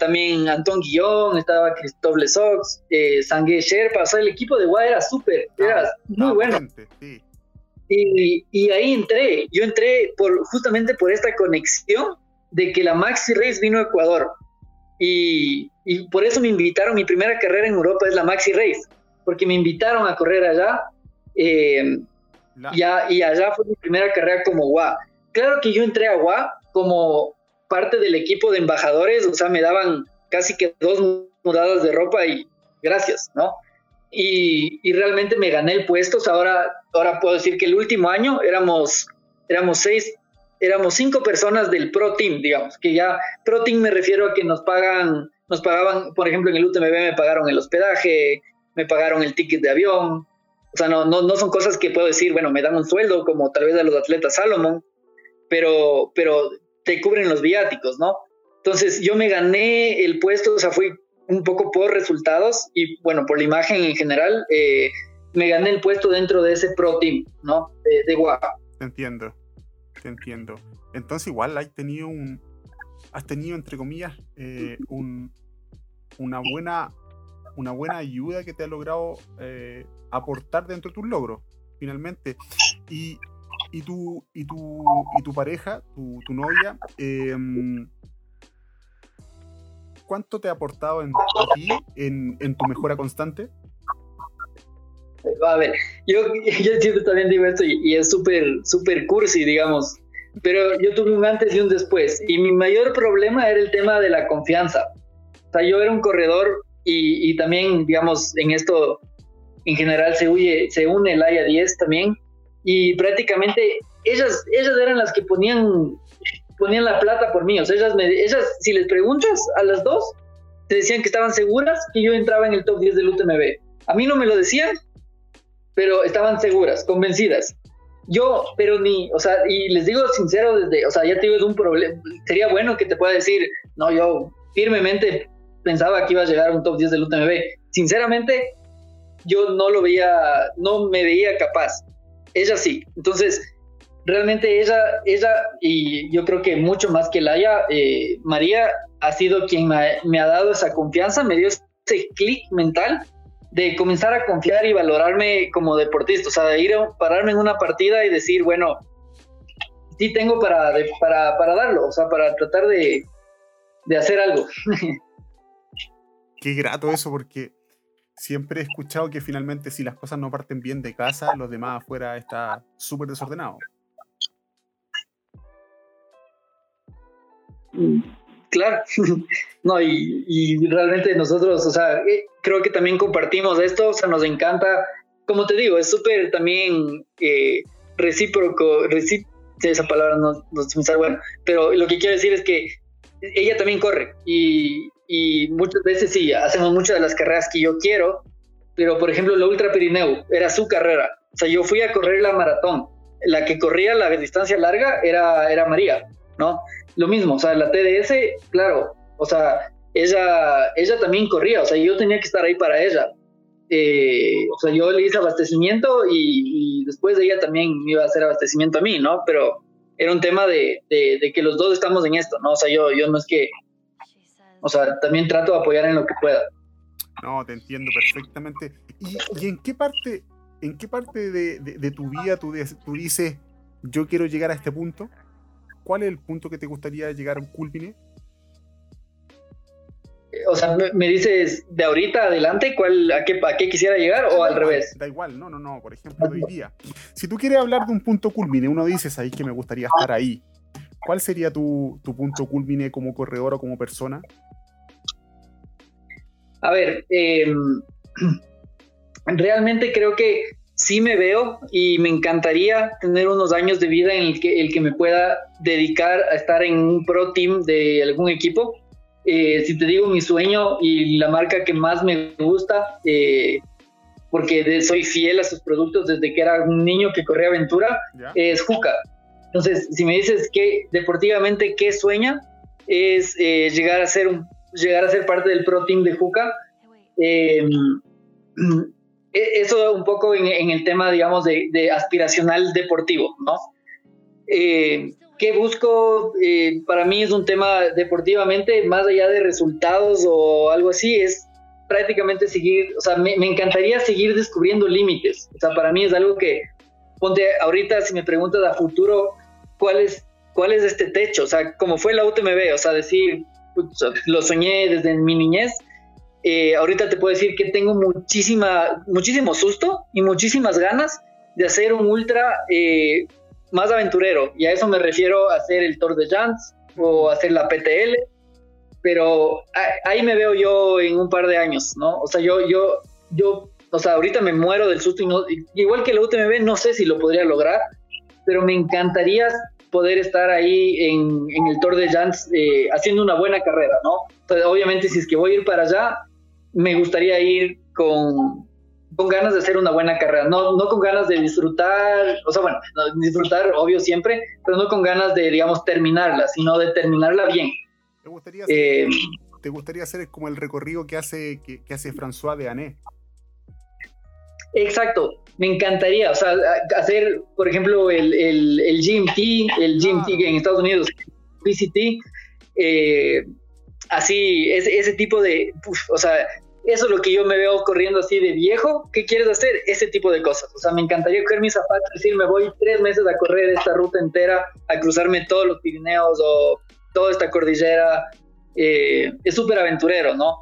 también Antón Guillón, estaba Christophe Lesox, eh, Sangue Sherpa, o sea, el equipo de WA era súper, era muy bueno. Y, y, ahí entré, yo entré por, justamente por esta conexión de que la Maxi Race vino a Ecuador. Y, y, por eso me invitaron, mi primera carrera en Europa es la Maxi Race, porque me invitaron a correr allá. Eh, ya, y allá fue mi primera carrera como WA. Claro que yo entré a WA como parte del equipo de embajadores, o sea, me daban casi que dos mudadas de ropa y gracias, ¿no? Y, y realmente me gané el puesto. O sea, ahora, ahora puedo decir que el último año éramos, éramos seis, éramos cinco personas del Pro Team, digamos, que ya Pro Team me refiero a que nos pagan, nos pagaban, por ejemplo, en el UTMB me pagaron el hospedaje, me pagaron el ticket de avión, o sea, no, no, no son cosas que puedo decir, bueno, me dan un sueldo como tal vez a los atletas Salomon, pero, pero te cubren los viáticos, ¿no? Entonces yo me gané el puesto, o sea, fui un poco por resultados y bueno, por la imagen en general, eh, me gané el puesto dentro de ese pro team, ¿no? De, de entiendo, entiendo. Entonces igual has tenido un, has tenido entre comillas, eh, un, una buena una buena ayuda que te ha logrado eh, aportar dentro de tus logros, finalmente. Y, y, tu, y, tu, y tu pareja, tu, novia, em, ¿cuánto te ha aportado en, ti en, en tu mejora constante? A ver, yo, yo siempre también digo esto y, y es súper, súper cursi, digamos, pero yo tuve un antes y un después y mi mayor problema era el tema de la confianza. O sea, yo era un corredor y, y también, digamos, en esto en general se, huye, se une el AYA 10 también y prácticamente ellas, ellas eran las que ponían, ponían la plata por mí. O sea, ellas, me, ellas, si les preguntas a las dos, te decían que estaban seguras que yo entraba en el top 10 del UTMB. A mí no me lo decían, pero estaban seguras, convencidas. Yo, pero ni, o sea, y les digo sincero desde, o sea, ya te digo, es un problema, sería bueno que te pueda decir, no, yo firmemente pensaba que iba a llegar a un top 10 del UTMB. Sinceramente, yo no lo veía, no me veía capaz. Ella sí. Entonces, realmente ella, ella, y yo creo que mucho más que Laia, eh, María ha sido quien me, me ha dado esa confianza, me dio ese clic mental de comenzar a confiar y valorarme como deportista, o sea, de ir a pararme en una partida y decir, bueno, sí tengo para, de, para, para, darlo, o sea, para tratar de, de hacer algo. *laughs* Qué grato eso, porque siempre he escuchado que finalmente si las cosas no parten bien de casa, los demás afuera está súper desordenado. Claro, *laughs* no, y, realmente nosotros, o sea, eh, creo que también compartimos esto, o sea, nos encanta, como te digo, es súper también eh, recíproco, recíproco, esa palabra no, no bueno, pero lo que quiero decir es que ella también corre y, y muchas veces sí, hacemos muchas de las carreras que yo quiero, pero por ejemplo la Ultra Pirineo era su carrera, o sea, yo fui a correr la maratón, la que corría la distancia larga era, era María, ¿no? Lo mismo, o sea, la TDS, claro, o sea, ella, ella también corría, o sea, yo tenía que estar ahí para ella. Eh, o sea, yo le hice abastecimiento y, y, después de ella también me iba a hacer abastecimiento a mí, ¿no? Pero era un tema de, de, de, que los dos estamos en esto, ¿no? O sea, yo, yo no es que, o sea, también trato de apoyar en lo que pueda. No, te entiendo perfectamente. ¿Y, y en qué parte, en qué parte de, de tu vida tú, tú dices, yo quiero llegar a este punto? ¿Cuál es el punto que te gustaría llegar a un culmine? o sea, me dices de ahorita adelante cuál, a, qué, a qué quisiera llegar o da al igual, revés. Da igual, no, no, no. Por ejemplo, hoy día. Si tú quieres hablar de un punto culmine, uno dices ahí que me gustaría estar ahí. ¿Cuál sería tu, tu punto culmine como corredor o como persona? A ver, eh, *clears throat* realmente creo que sí me veo y me encantaría tener unos años de vida en el que, el que me pueda dedicar a estar en un pro team de algún equipo eh, si te digo mi sueño y la marca que más me gusta, eh, porque de, soy fiel a sus productos desde que era un niño que corría aventura, ¿Ya? es Juca. Entonces, si me dices que deportivamente qué sueña, es eh, llegar, a ser un, llegar a ser parte del pro team de Juca. Em, e, eso un poco en, en, el tema, digamos, de, de aspiracional deportivo, ¿no? Eh, ¿Qué busco? Eh, para mí es un tema deportivamente, más allá de resultados o algo así, es prácticamente seguir, o sea, me, me, encantaría seguir descubriendo límites. O sea, para mí es algo que, ponte, ahorita si me preguntas a futuro, ¿cuál es, cuál es este techo? O sea, como fue la UTMB, o sea, decir, lo soñé desde mi niñez. Eh, ahorita te puedo decir que tengo muchísima, muchísimo susto y muchísimas ganas de hacer un ultra eh, más aventurero, y a eso me refiero a hacer el Tour de Jans o hacer la PTL, pero ahí me veo yo en un par de años, ¿no? O sea, yo, yo, yo, o sea, ahorita me muero del susto y no, igual que la UTMB, no sé si lo podría lograr, pero me encantaría poder estar ahí en, en el Tour de Jans eh, haciendo una buena carrera, ¿no? Entonces, obviamente, si es que voy a ir para allá, me gustaría ir con, con ganas de hacer una buena carrera, no, no con ganas de disfrutar, o sea, bueno, disfrutar, obvio, siempre, pero no con ganas de, digamos, terminarla, sino de terminarla bien. ¿Te gustaría hacer, eh, ¿te gustaría hacer como el recorrido que hace, que, que hace François de Ané? Exacto, me encantaría, o sea, hacer, por ejemplo, el, el, el GMT, el GMT ah. en Estados Unidos, PCT, eh, así, ese, ese tipo de, uf, o sea, eso es lo que yo me veo corriendo así de viejo. ¿Qué quieres hacer? Ese tipo de cosas. O sea, me encantaría coger mis zapatos y decir, me voy tres meses a correr esta ruta entera, a cruzarme todos los Pirineos o toda esta cordillera. Eh, es súper aventurero, ¿no?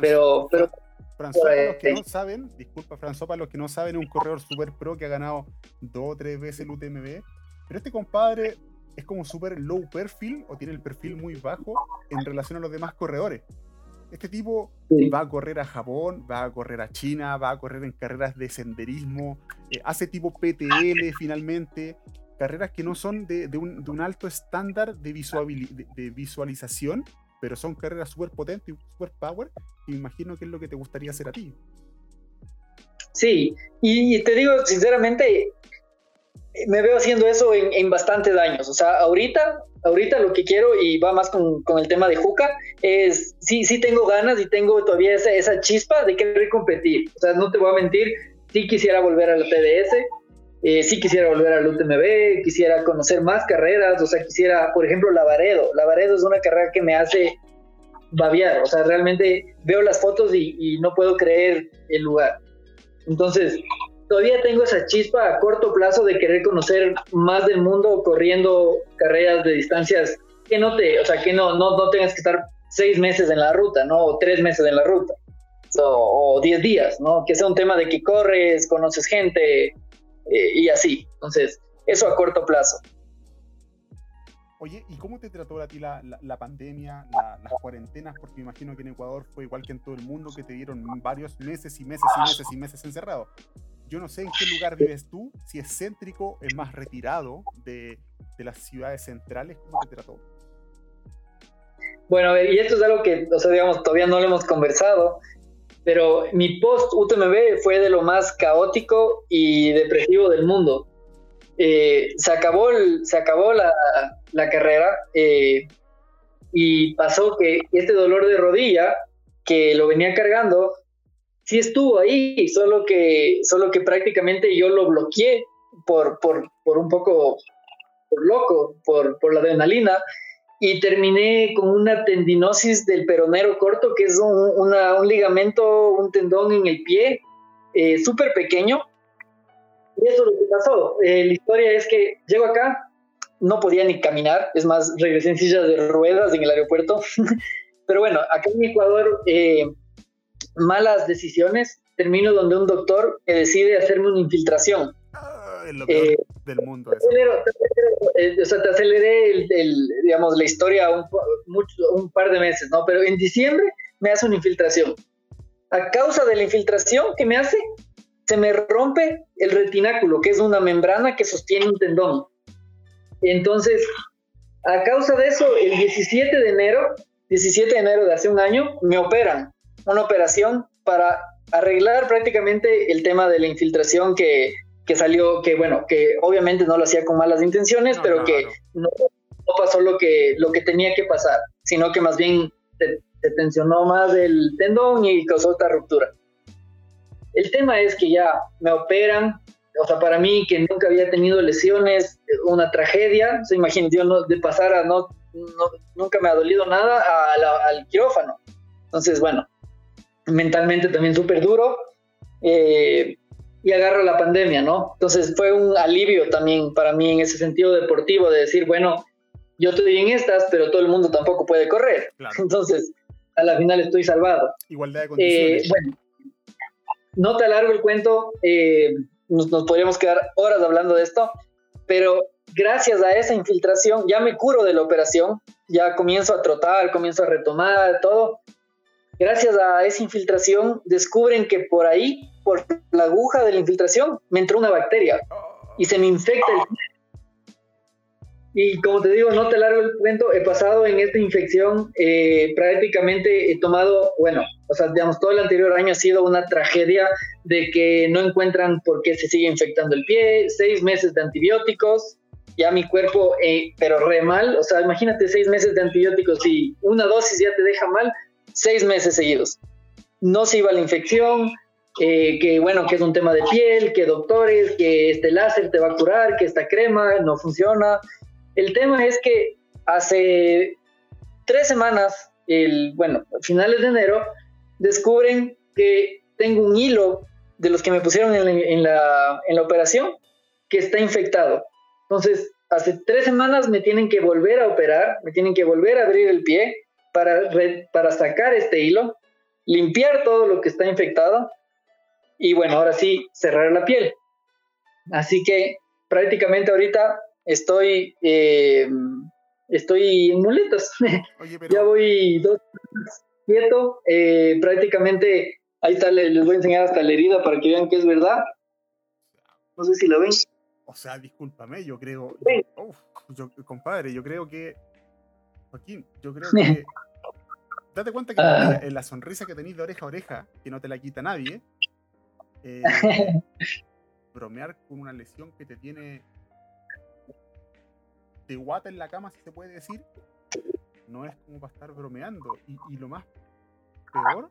pero, pero François, para los que no saben, disculpa François, para los que no saben, es un corredor super pro que ha ganado dos o tres veces el UTMB. Pero este compadre es como súper low perfil o tiene el perfil muy bajo en relación a los demás corredores. Este tipo va a correr a Japón, va a correr a China, va a correr en carreras de senderismo, eh, hace tipo PTL finalmente, carreras que no son de, un, alto estándar de, de, visualización, pero son carreras súper potentes y súper power, imagino que es lo que te gustaría hacer a ti. Sí, y te digo sinceramente, me veo haciendo eso en, en, bastantes años. O sea, ahorita, ahorita lo que quiero, y va más con, con, el tema de Juca, es sí, sí tengo ganas y tengo todavía esa, esa chispa de querer competir. O sea, no te voy a mentir, sí quisiera volver a la TDS, eh, sí quisiera volver al UTMB, quisiera conocer más carreras, o sea, quisiera, por ejemplo, Lavaredo. Lavaredo es una carrera que me hace babiar, o sea, realmente veo las fotos y, y no puedo creer el lugar. Entonces, todavía tengo esa chispa a corto plazo de querer conocer más del mundo corriendo carreras de distancias que no te, o sea, que no, no, no tengas que estar seis meses en la ruta, ¿no? O tres meses en la ruta. o diez días, ¿no? Que sea un tema de que corres, conoces gente eh, y así. Entonces, eso a corto plazo. Oye, ¿y cómo te trató a ti la, la, pandemia, las cuarentenas? Porque me imagino que en Ecuador fue igual que en todo el mundo, que te dieron varios meses y meses y meses y meses encerrado. Yo no sé en qué lugar vives tú, si es céntrico, es más retirado de, de las ciudades centrales, ¿cómo te trató? Bueno, y esto es algo que, o sea, digamos, todavía no lo hemos conversado, pero mi post UTMB fue de lo más caótico y depresivo del mundo. Eh, se acabó, el, se acabó la, la carrera eh, y pasó que este dolor de rodilla que lo venía cargando sí estuvo ahí, solo que, solo que prácticamente yo lo bloqueé por, por, por un poco por loco, por, por la adrenalina, y terminé con una tendinosis del peronero corto, que es un, una, un ligamento, un tendón en el pie, eh, súper pequeño. Y eso es lo que pasó. Eh, la historia es que llego acá, no podía ni caminar, es más, regresé en sillas de ruedas en el aeropuerto. *laughs* Pero bueno, acá en Ecuador eh, malas decisiones, termino donde un doctor que decide hacerme una infiltración. Lo peor eh, del mundo. Eh, o sea, te aceleré el, digamos, la historia un, un par de meses, ¿no? Pero en diciembre me hace una infiltración. A causa de la infiltración que me hace, se me rompe el retináculo, que es una membrana que sostiene un tendón. Entonces, a causa de eso, el 17 de enero, 17 de enero de hace un año, me operan una operación para arreglar prácticamente el tema de la infiltración que, que salió, que bueno, que obviamente no lo hacía con malas intenciones, pero que no, pasó lo que, lo que tenía que pasar, sino que más bien se, tensionó más el tendón y causó esta ruptura. El tema es que ya me operan, o sea, para mí que nunca había tenido lesiones, una tragedia, se imagínate, yo no, de pasar a no, nunca me ha dolido nada al quirófano. Entonces, bueno, mentalmente también súper duro. Eh, y agarro la pandemia, ¿no? Entonces fue un alivio también para mí en ese sentido deportivo de decir, bueno, yo estoy en estas, pero todo el mundo tampoco puede correr. *laughs* Entonces, a la final estoy salvado. Igualdad de condiciones. Eh, bueno, no te alargo el cuento, eh, nos, nos, podríamos quedar horas hablando de esto, pero gracias a esa infiltración ya me curo de la operación, ya comienzo a trotar, comienzo a retomar todo, gracias a esa infiltración, descubren que por ahí, por la aguja de la infiltración, me entró una bacteria y se me infecta el y como te digo, no te largo el cuento, he pasado en esta infección, eh, prácticamente he tomado, bueno, o sea, digamos, todo el anterior año ha sido una tragedia de que no encuentran por qué se sigue infectando el pie, seis meses de antibióticos, ya mi cuerpo, eh, pero re mal, o sea, imagínate seis meses de antibióticos y una dosis ya te deja mal, seis meses seguidos. No se iba la infección, eh, que bueno, que es un tema de piel, que doctores, que este láser te va a curar, que esta crema no funciona. El tema es que hace tres semanas, el, bueno, finales de enero, descubren que tengo un hilo de los que me pusieron en la, operación que está infectado. Entonces, hace tres semanas me tienen que volver a operar, me tienen que volver a abrir el pie para, para sacar este hilo, limpiar todo lo que está infectado y bueno, ahora sí, cerrar la piel. Así que prácticamente ahorita estoy, eh, estoy en muletas. *laughs* ya voy dos quieto, eh, prácticamente Ahí está, les voy a enseñar hasta la herida para que vean que es verdad. No sé si lo ven. O sea, discúlpame, yo creo. compadre, yo creo que. Joaquín, yo creo que. Date cuenta que ah. en la sonrisa que tenéis de oreja a oreja, que no te la quita nadie, eh, *laughs* bromear con una lesión que te tiene de guata en la cama, si se puede decir, no es como para estar bromeando. y lo más peor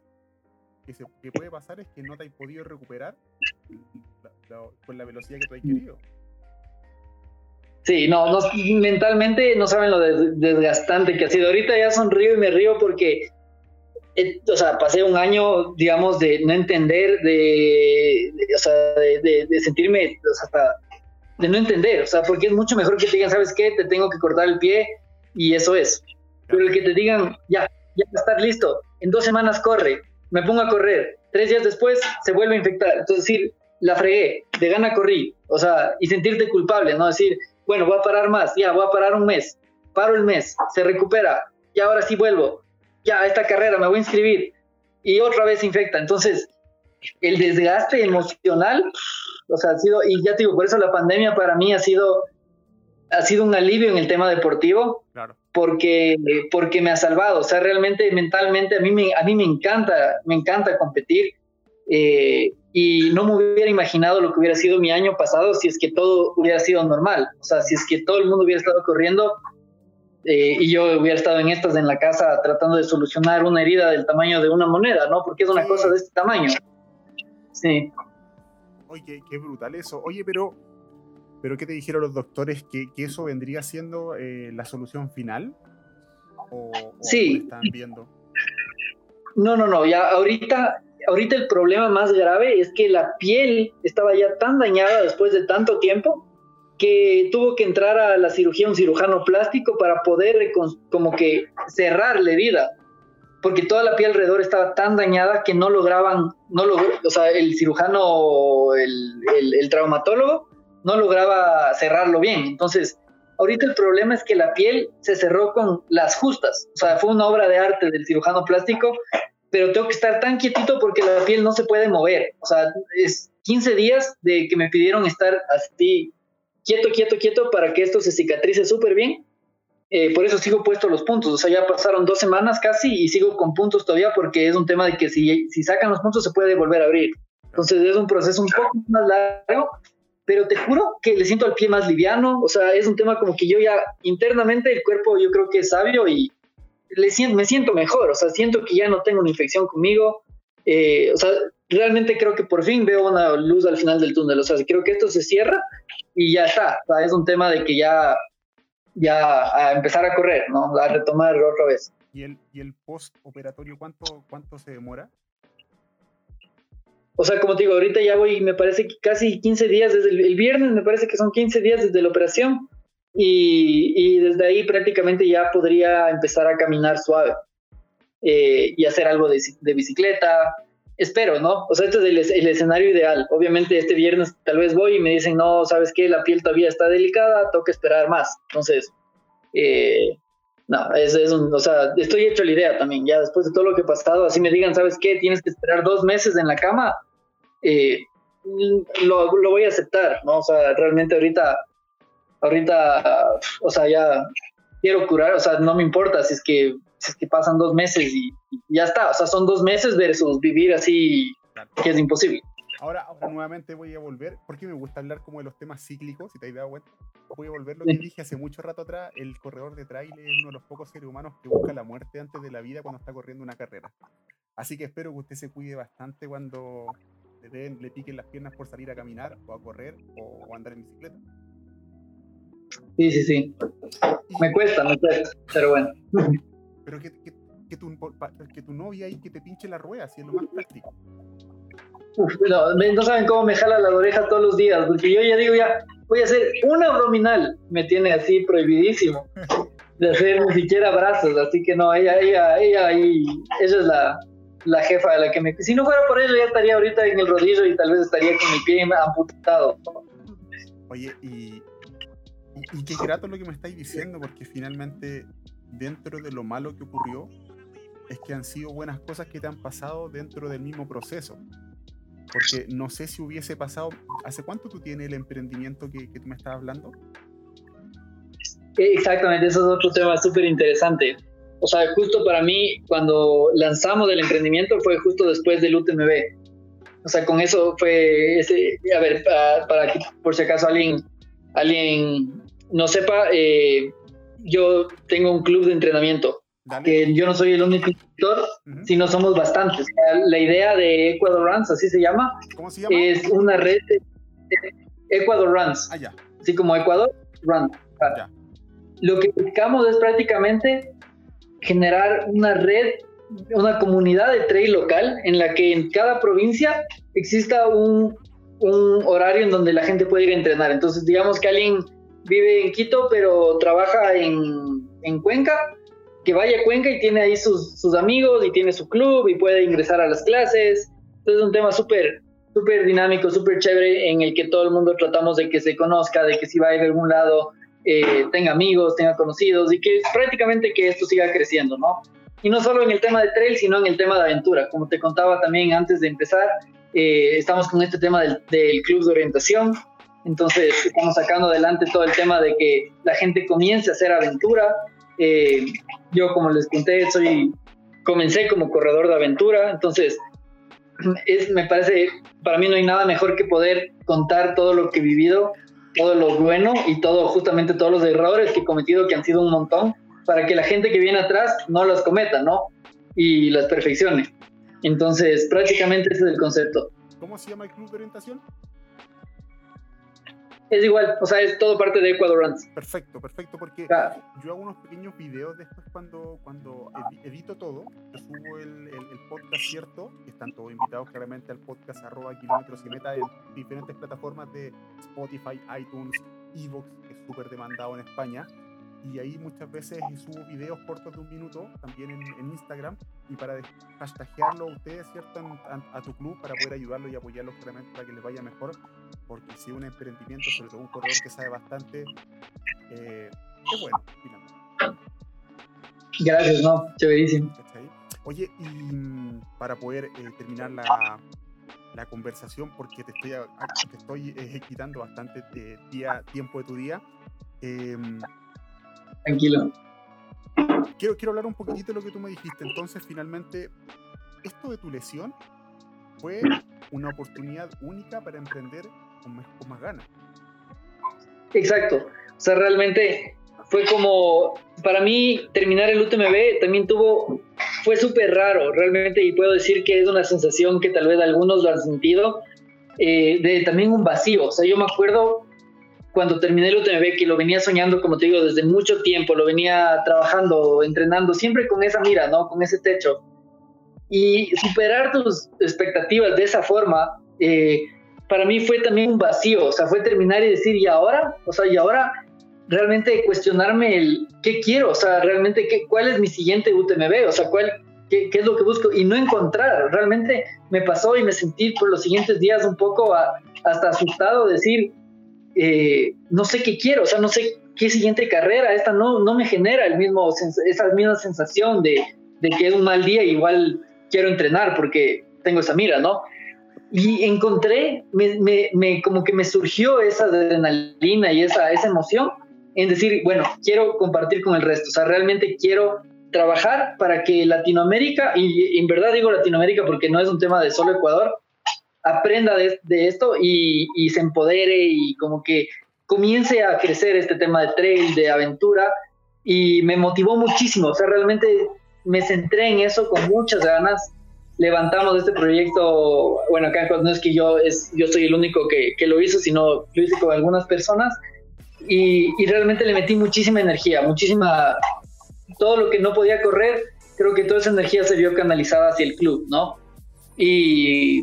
que, puede pasar es que no te has podido recuperar con la velocidad que tú has querido. Sí, no, mentalmente no saben lo desgastante que ha sido. Ahorita ya sonrío y me río porque, eh, o sea, pasé un año, digamos, de no entender, de, o sea, de, sentirme, o sea, de no entender, o sea, porque es mucho mejor que te digan, ¿sabes qué? Te tengo que cortar el pie y eso es. Pero el que te digan, ya, ya va a estar listo, en dos semanas corre, me pongo a correr, tres días después se vuelve a infectar. Entonces, decir, la fregué, de gana corrí, o sea, y sentirte culpable, ¿no? Decir, bueno, voy a parar más, ya, voy a parar un mes, paro el mes, se recupera, y ahora sí vuelvo, ya, esta carrera me voy a inscribir, y otra vez se infecta. Entonces, el desgaste emocional, o sea, ha sido, y ya te digo, por eso la pandemia para mí ha sido, ha sido un alivio en el tema deportivo. Claro porque, porque me ha salvado. O sea, realmente mentalmente a mí me, a mí me encanta, me encanta competir. Eh, y no me hubiera imaginado lo que hubiera sido mi año pasado si es que todo hubiera sido normal. O sea, si es que todo el mundo hubiera estado corriendo eh, y yo hubiera estado en estas en la casa tratando de solucionar una herida del tamaño de una moneda, ¿no? Porque es una cosa de este tamaño. Sí. Oye, qué brutal eso. Oye, pero ¿Pero qué te dijeron los doctores? ¿Que, eso vendría siendo eh, la solución final? ¿O, sí. están viendo? No, no, no. Ya ahorita, ahorita el problema más grave es que la piel estaba ya tan dañada después de tanto tiempo que tuvo que entrar a la cirugía un cirujano plástico para poder como que cerrar la herida porque toda la piel alrededor estaba tan dañada que no lograban, no o sea, el cirujano, el traumatólogo, no lograba cerrarlo bien. Entonces, ahorita el problema es que la piel se cerró con las justas. O sea, fue una obra de arte del cirujano plástico, pero tengo que estar tan quietito porque la piel no se puede mover. O sea, es 15 días de que me pidieron estar así, quieto, quieto, quieto, para que esto se cicatrice súper bien. Eh, por eso sigo puesto los puntos. O sea, ya pasaron dos semanas casi y sigo con puntos todavía porque es un tema de que si, si sacan los puntos se puede volver a abrir. Entonces es un proceso un poco más largo, pero te juro que le siento al pie más liviano, o sea, es un tema como que yo ya internamente el cuerpo yo creo que es sabio y le siento, me siento mejor, o sea, siento que ya no tengo una infección conmigo, eh, o sea, realmente creo que por fin veo una luz al final del túnel, o sea, creo que esto se cierra y ya está, o sea, es un tema de que ya, ya a empezar a correr, ¿no? A retomar otra vez. ¿Y el, y el post operatorio cuánto, cuánto se demora? O sea, como te digo, ahorita ya voy, me parece que casi 15 días desde el, viernes, me parece que son 15 días desde la operación y, desde ahí prácticamente ya podría empezar a caminar suave eh, y hacer algo de, bicicleta. Espero, ¿no? O sea, este es el, escenario ideal. Obviamente este viernes tal vez voy y me dicen, no, sabes qué, la piel todavía está delicada, toca esperar más. Entonces, eh, no, es, es un, o sea, estoy hecho la idea también, ya después de todo lo que ha pasado, así me digan, ¿sabes qué? Tienes que esperar dos meses en la cama, eh, lo, voy a aceptar, ¿no? O sea, realmente ahorita, ahorita, o sea, ya quiero curar, o sea, no me importa si es que, si es que pasan dos meses y, ya está, o sea, son dos meses versus vivir así, que es imposible. Ahora, ahora nuevamente voy a volver, porque me gusta hablar como de los temas cíclicos, si te has dado cuenta. Voy a volver lo que dije hace mucho rato atrás, el corredor de trail es uno de los pocos seres humanos que busca la muerte antes de la vida cuando está corriendo una carrera. Así que espero que usted se cuide bastante cuando, le, piquen las piernas por salir a caminar o a correr o, andar en bicicleta. Sí, sí, sí. Me cuesta, me cuesta, pero bueno. Pero que tu, que tu novia y que te pinche la rueda, si es lo más práctico. Uf, no, no, saben cómo me jala la oreja todos los días, porque yo ya digo, ya voy a hacer un abdominal, me tiene así prohibidísimo de hacer ni siquiera brazos, así que no, ella, ella, ella, ella, ella es la, la jefa de la que me... Si no fuera por ella, ya estaría ahorita en el rodillo y tal vez estaría con mi pie amputado. Oye, y, y, qué grato lo que me estáis diciendo, porque finalmente dentro de lo malo que ocurrió, es que han sido buenas cosas que te han pasado dentro del mismo proceso. Porque no sé si hubiese pasado, ¿hace cuánto tú tienes el emprendimiento que, que tú me estabas hablando? Exactamente, eso es otro tema súper interesante. O sea, justo para mí, cuando lanzamos el emprendimiento fue justo después del UTMB. O sea, con eso fue ese, a ver, para, que por si acaso alguien, alguien no sepa, eh, yo tengo un club de entrenamiento. Que yo no soy el único instructor, sino somos bastantes. La idea de Ecuador Runs, así se llama, ¿Cómo se llama? es una red de Ecuador Runs. Ah, Así como Ecuador Runs. Lo que buscamos es prácticamente generar una red, una comunidad de trail local en la que en cada provincia exista un, un horario en donde la gente puede ir a entrenar. Entonces, digamos que alguien vive en Quito, pero trabaja en, en Cuenca, que vaya a Cuenca y tiene ahí sus, sus, amigos y tiene su club y puede ingresar a las clases. Entonces, es un tema súper súper dinámico, súper chévere, en el que todo el mundo tratamos de que se conozca, de que si va a ir a algún lado, eh, tenga amigos, tenga conocidos y que prácticamente que esto siga creciendo, ¿no? Y no solo en el tema de trail, sino en el tema de aventura. Como te contaba también antes de empezar, eh, estamos con este tema del, club de orientación. Entonces, estamos sacando adelante todo el tema de que la gente comience a hacer aventura. Eh, yo, como les conté, soy, comencé como corredor de aventura. Entonces, es, me parece, para mí no hay nada mejor que poder contar todo lo que he vivido todo lo bueno y todo, justamente todos los errores que he cometido, que han sido un montón, para que la gente que viene atrás no los cometa, ¿no? Y las perfeccione. Entonces, prácticamente ese es el concepto. ¿Cómo se llama el club de orientación? Es igual, o sea, es todo parte de Ecuador Runs. Perfecto, perfecto, porque yo hago unos pequeños videos después cuando, cuando edito todo, yo subo el, el, podcast, ¿cierto? Están todos invitados claramente al podcast arroba kilómetros y meta en diferentes plataformas de Spotify, iTunes, Evox, que es súper demandado en España y ahí muchas veces subo videos cortos de un minuto también en, Instagram y para hashtaguearlo a ustedes, ¿cierto? a, tu club para poder ayudarlo y apoyarlo claramente para que les vaya mejor, porque si un emprendimiento, sobre todo un corredor que sabe bastante, eh, es bueno, finalmente. Gracias, no, chéverísimo. Oye, y mm, para poder eh, terminar la, la, conversación, porque te estoy, te estoy eh, quitando bastante día, tiempo de tu día, eh, Tranquilo. Quiero, quiero hablar un poquitito de lo que tú me dijiste. Entonces, finalmente, esto de tu lesión fue una oportunidad única para emprender con más, ganas. Exacto. O sea, realmente fue como, para mí, terminar el UTMB también tuvo, fue súper raro, realmente, y puedo decir que es una sensación que tal vez algunos lo han sentido, eh, de también un vacío. O sea, yo me acuerdo cuando terminé el UTMB, que lo venía soñando, como te digo, desde mucho tiempo, lo venía trabajando, entrenando, siempre con esa mira, ¿no? Con ese techo. Y superar tus expectativas de esa forma, eh, para mí fue también un vacío, o sea, fue terminar y decir, ¿y ahora? O sea, ¿y ahora? Realmente cuestionarme el qué quiero, o sea, realmente qué, cuál es mi siguiente UTMB, o sea, cuál, qué, qué, es lo que busco y no encontrar. Realmente me pasó y me sentí por los siguientes días un poco hasta asustado, decir, eh, no sé qué quiero, o sea, no sé qué siguiente carrera, esta no, no me genera el mismo, esa misma sensación de, que es un mal día, igual quiero entrenar porque tengo esa mira, ¿no? Y encontré, me, como que me surgió esa adrenalina y esa, esa emoción en decir, bueno, quiero compartir con el resto, o sea, realmente quiero trabajar para que Latinoamérica, y en verdad digo Latinoamérica porque no es un tema de solo Ecuador, aprenda de, esto y, se empodere y como que comience a crecer este tema de trail, de aventura y me motivó muchísimo, o sea, realmente me centré en eso con muchas ganas. Levantamos este proyecto, bueno, acá no es que yo, es, yo soy el único que, que lo hizo, sino lo hice con algunas personas y, y realmente le metí muchísima energía, muchísima, todo lo que no podía correr, creo que toda esa energía se vio canalizada hacia el club, ¿no? Y,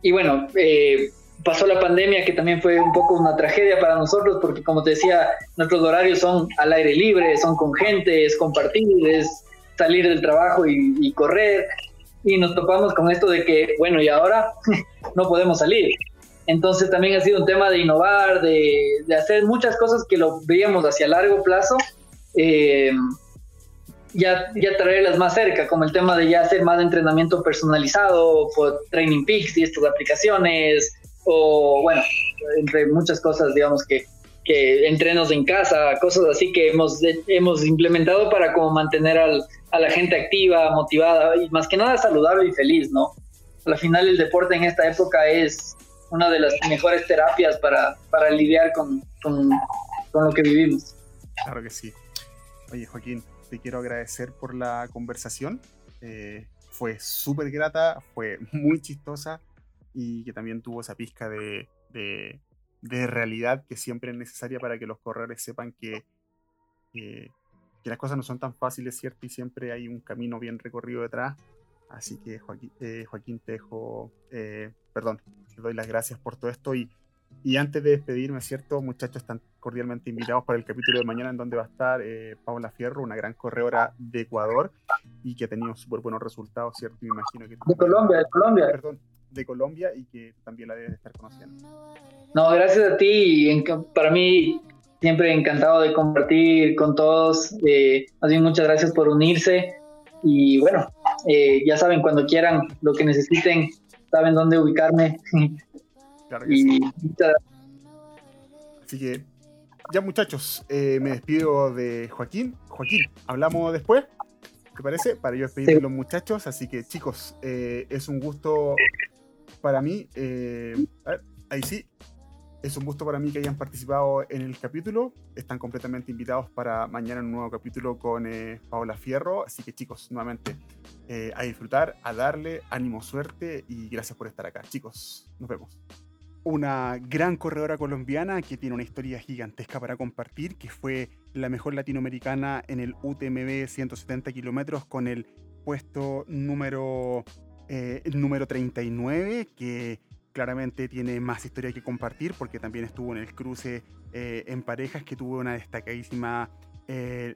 y bueno, eh, pasó la pandemia, que también fue un poco una tragedia para nosotros, porque como te decía, nuestros horarios son al aire libre, son con gente, es compartir, es salir del trabajo y, correr. Y nos topamos con esto de que, bueno, y ahora *laughs* no podemos salir. Entonces también ha sido un tema de innovar, de, de hacer muchas cosas que lo veíamos hacia largo plazo. Eh, ya, ya traerlas más cerca, como el tema de ya hacer más entrenamiento personalizado por Training Peaks y estas aplicaciones, o bueno, entre muchas cosas, digamos que, que entrenos en casa, cosas así que hemos, hemos implementado para como mantener a la gente activa, motivada y más que nada saludable y feliz, ¿no? Al final el deporte en esta época es una de las mejores terapias para, para lidiar con, con, con lo que vivimos. Claro que sí. Oye, Joaquín, te quiero agradecer por la conversación. Eh, fue súper grata, fue muy chistosa y que también tuvo esa pizca de, realidad que siempre es necesaria para que los corredores sepan que, que, las cosas no son tan fáciles, ¿cierto? Y siempre hay un camino bien recorrido detrás. Así que Joaquín, eh, Joaquín te dejo, eh, perdón, te doy las gracias por todo esto y y antes de despedirme, ¿cierto? Muchachos, están cordialmente invitados para el capítulo de mañana en donde va a estar eh, Paula Fierro, una gran corredora de Ecuador y que ha tenido súper buenos resultados, ¿cierto? Me imagino que... De Colombia, de Colombia. Perdón, de Colombia y que también la debes estar conociendo. No, gracias a ti. Para mí siempre encantado de compartir con todos. Eh, así muchas gracias por unirse. Y bueno, eh, ya saben, cuando quieran, lo que necesiten, saben dónde ubicarme. *laughs* Así que, ya muchachos, eh, me despido de Joaquín. Joaquín, hablamos después. ¿Te parece? Para yo despedirme de los muchachos. Así que, chicos, eh, es un gusto para mí. Eh, ahí sí. Es un gusto para mí que hayan participado en el capítulo. Están completamente invitados para mañana un nuevo capítulo con Paola Fierro. Así que chicos, nuevamente, a disfrutar, a darle ánimo, suerte y gracias por estar acá. Chicos, nos vemos una gran corredora colombiana que tiene una historia gigantesca para compartir, que fue la mejor latinoamericana en el UTMB 170 kilómetros con el puesto número, eh, número 39, que claramente tiene más historia que compartir porque también estuvo en el cruce eh, en parejas que tuvo una destacadísima eh,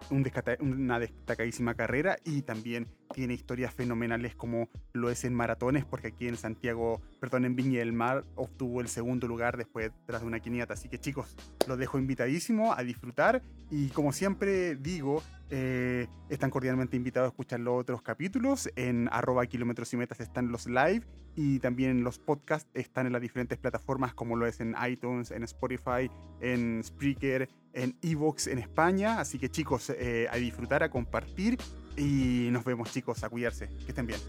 una destacadísima carrera y también tiene historias fenomenales como lo es en maratones, porque aquí en Santiago, perdón, en Viña del Mar obtuvo el segundo lugar después tras de una quiniata. Así que chicos, los dejo invitadísimo a disfrutar y como siempre digo, eh, están cordialmente invitados a escuchar los otros capítulos. En arroba kilómetros y metas están los live y también los podcasts están en las diferentes plataformas como lo es en iTunes, en Spotify, en Spreaker, en Evox en España. Así que chicos, eh, a disfrutar, a compartir y nos vemos chicos, a cuidarse. Que estén bien.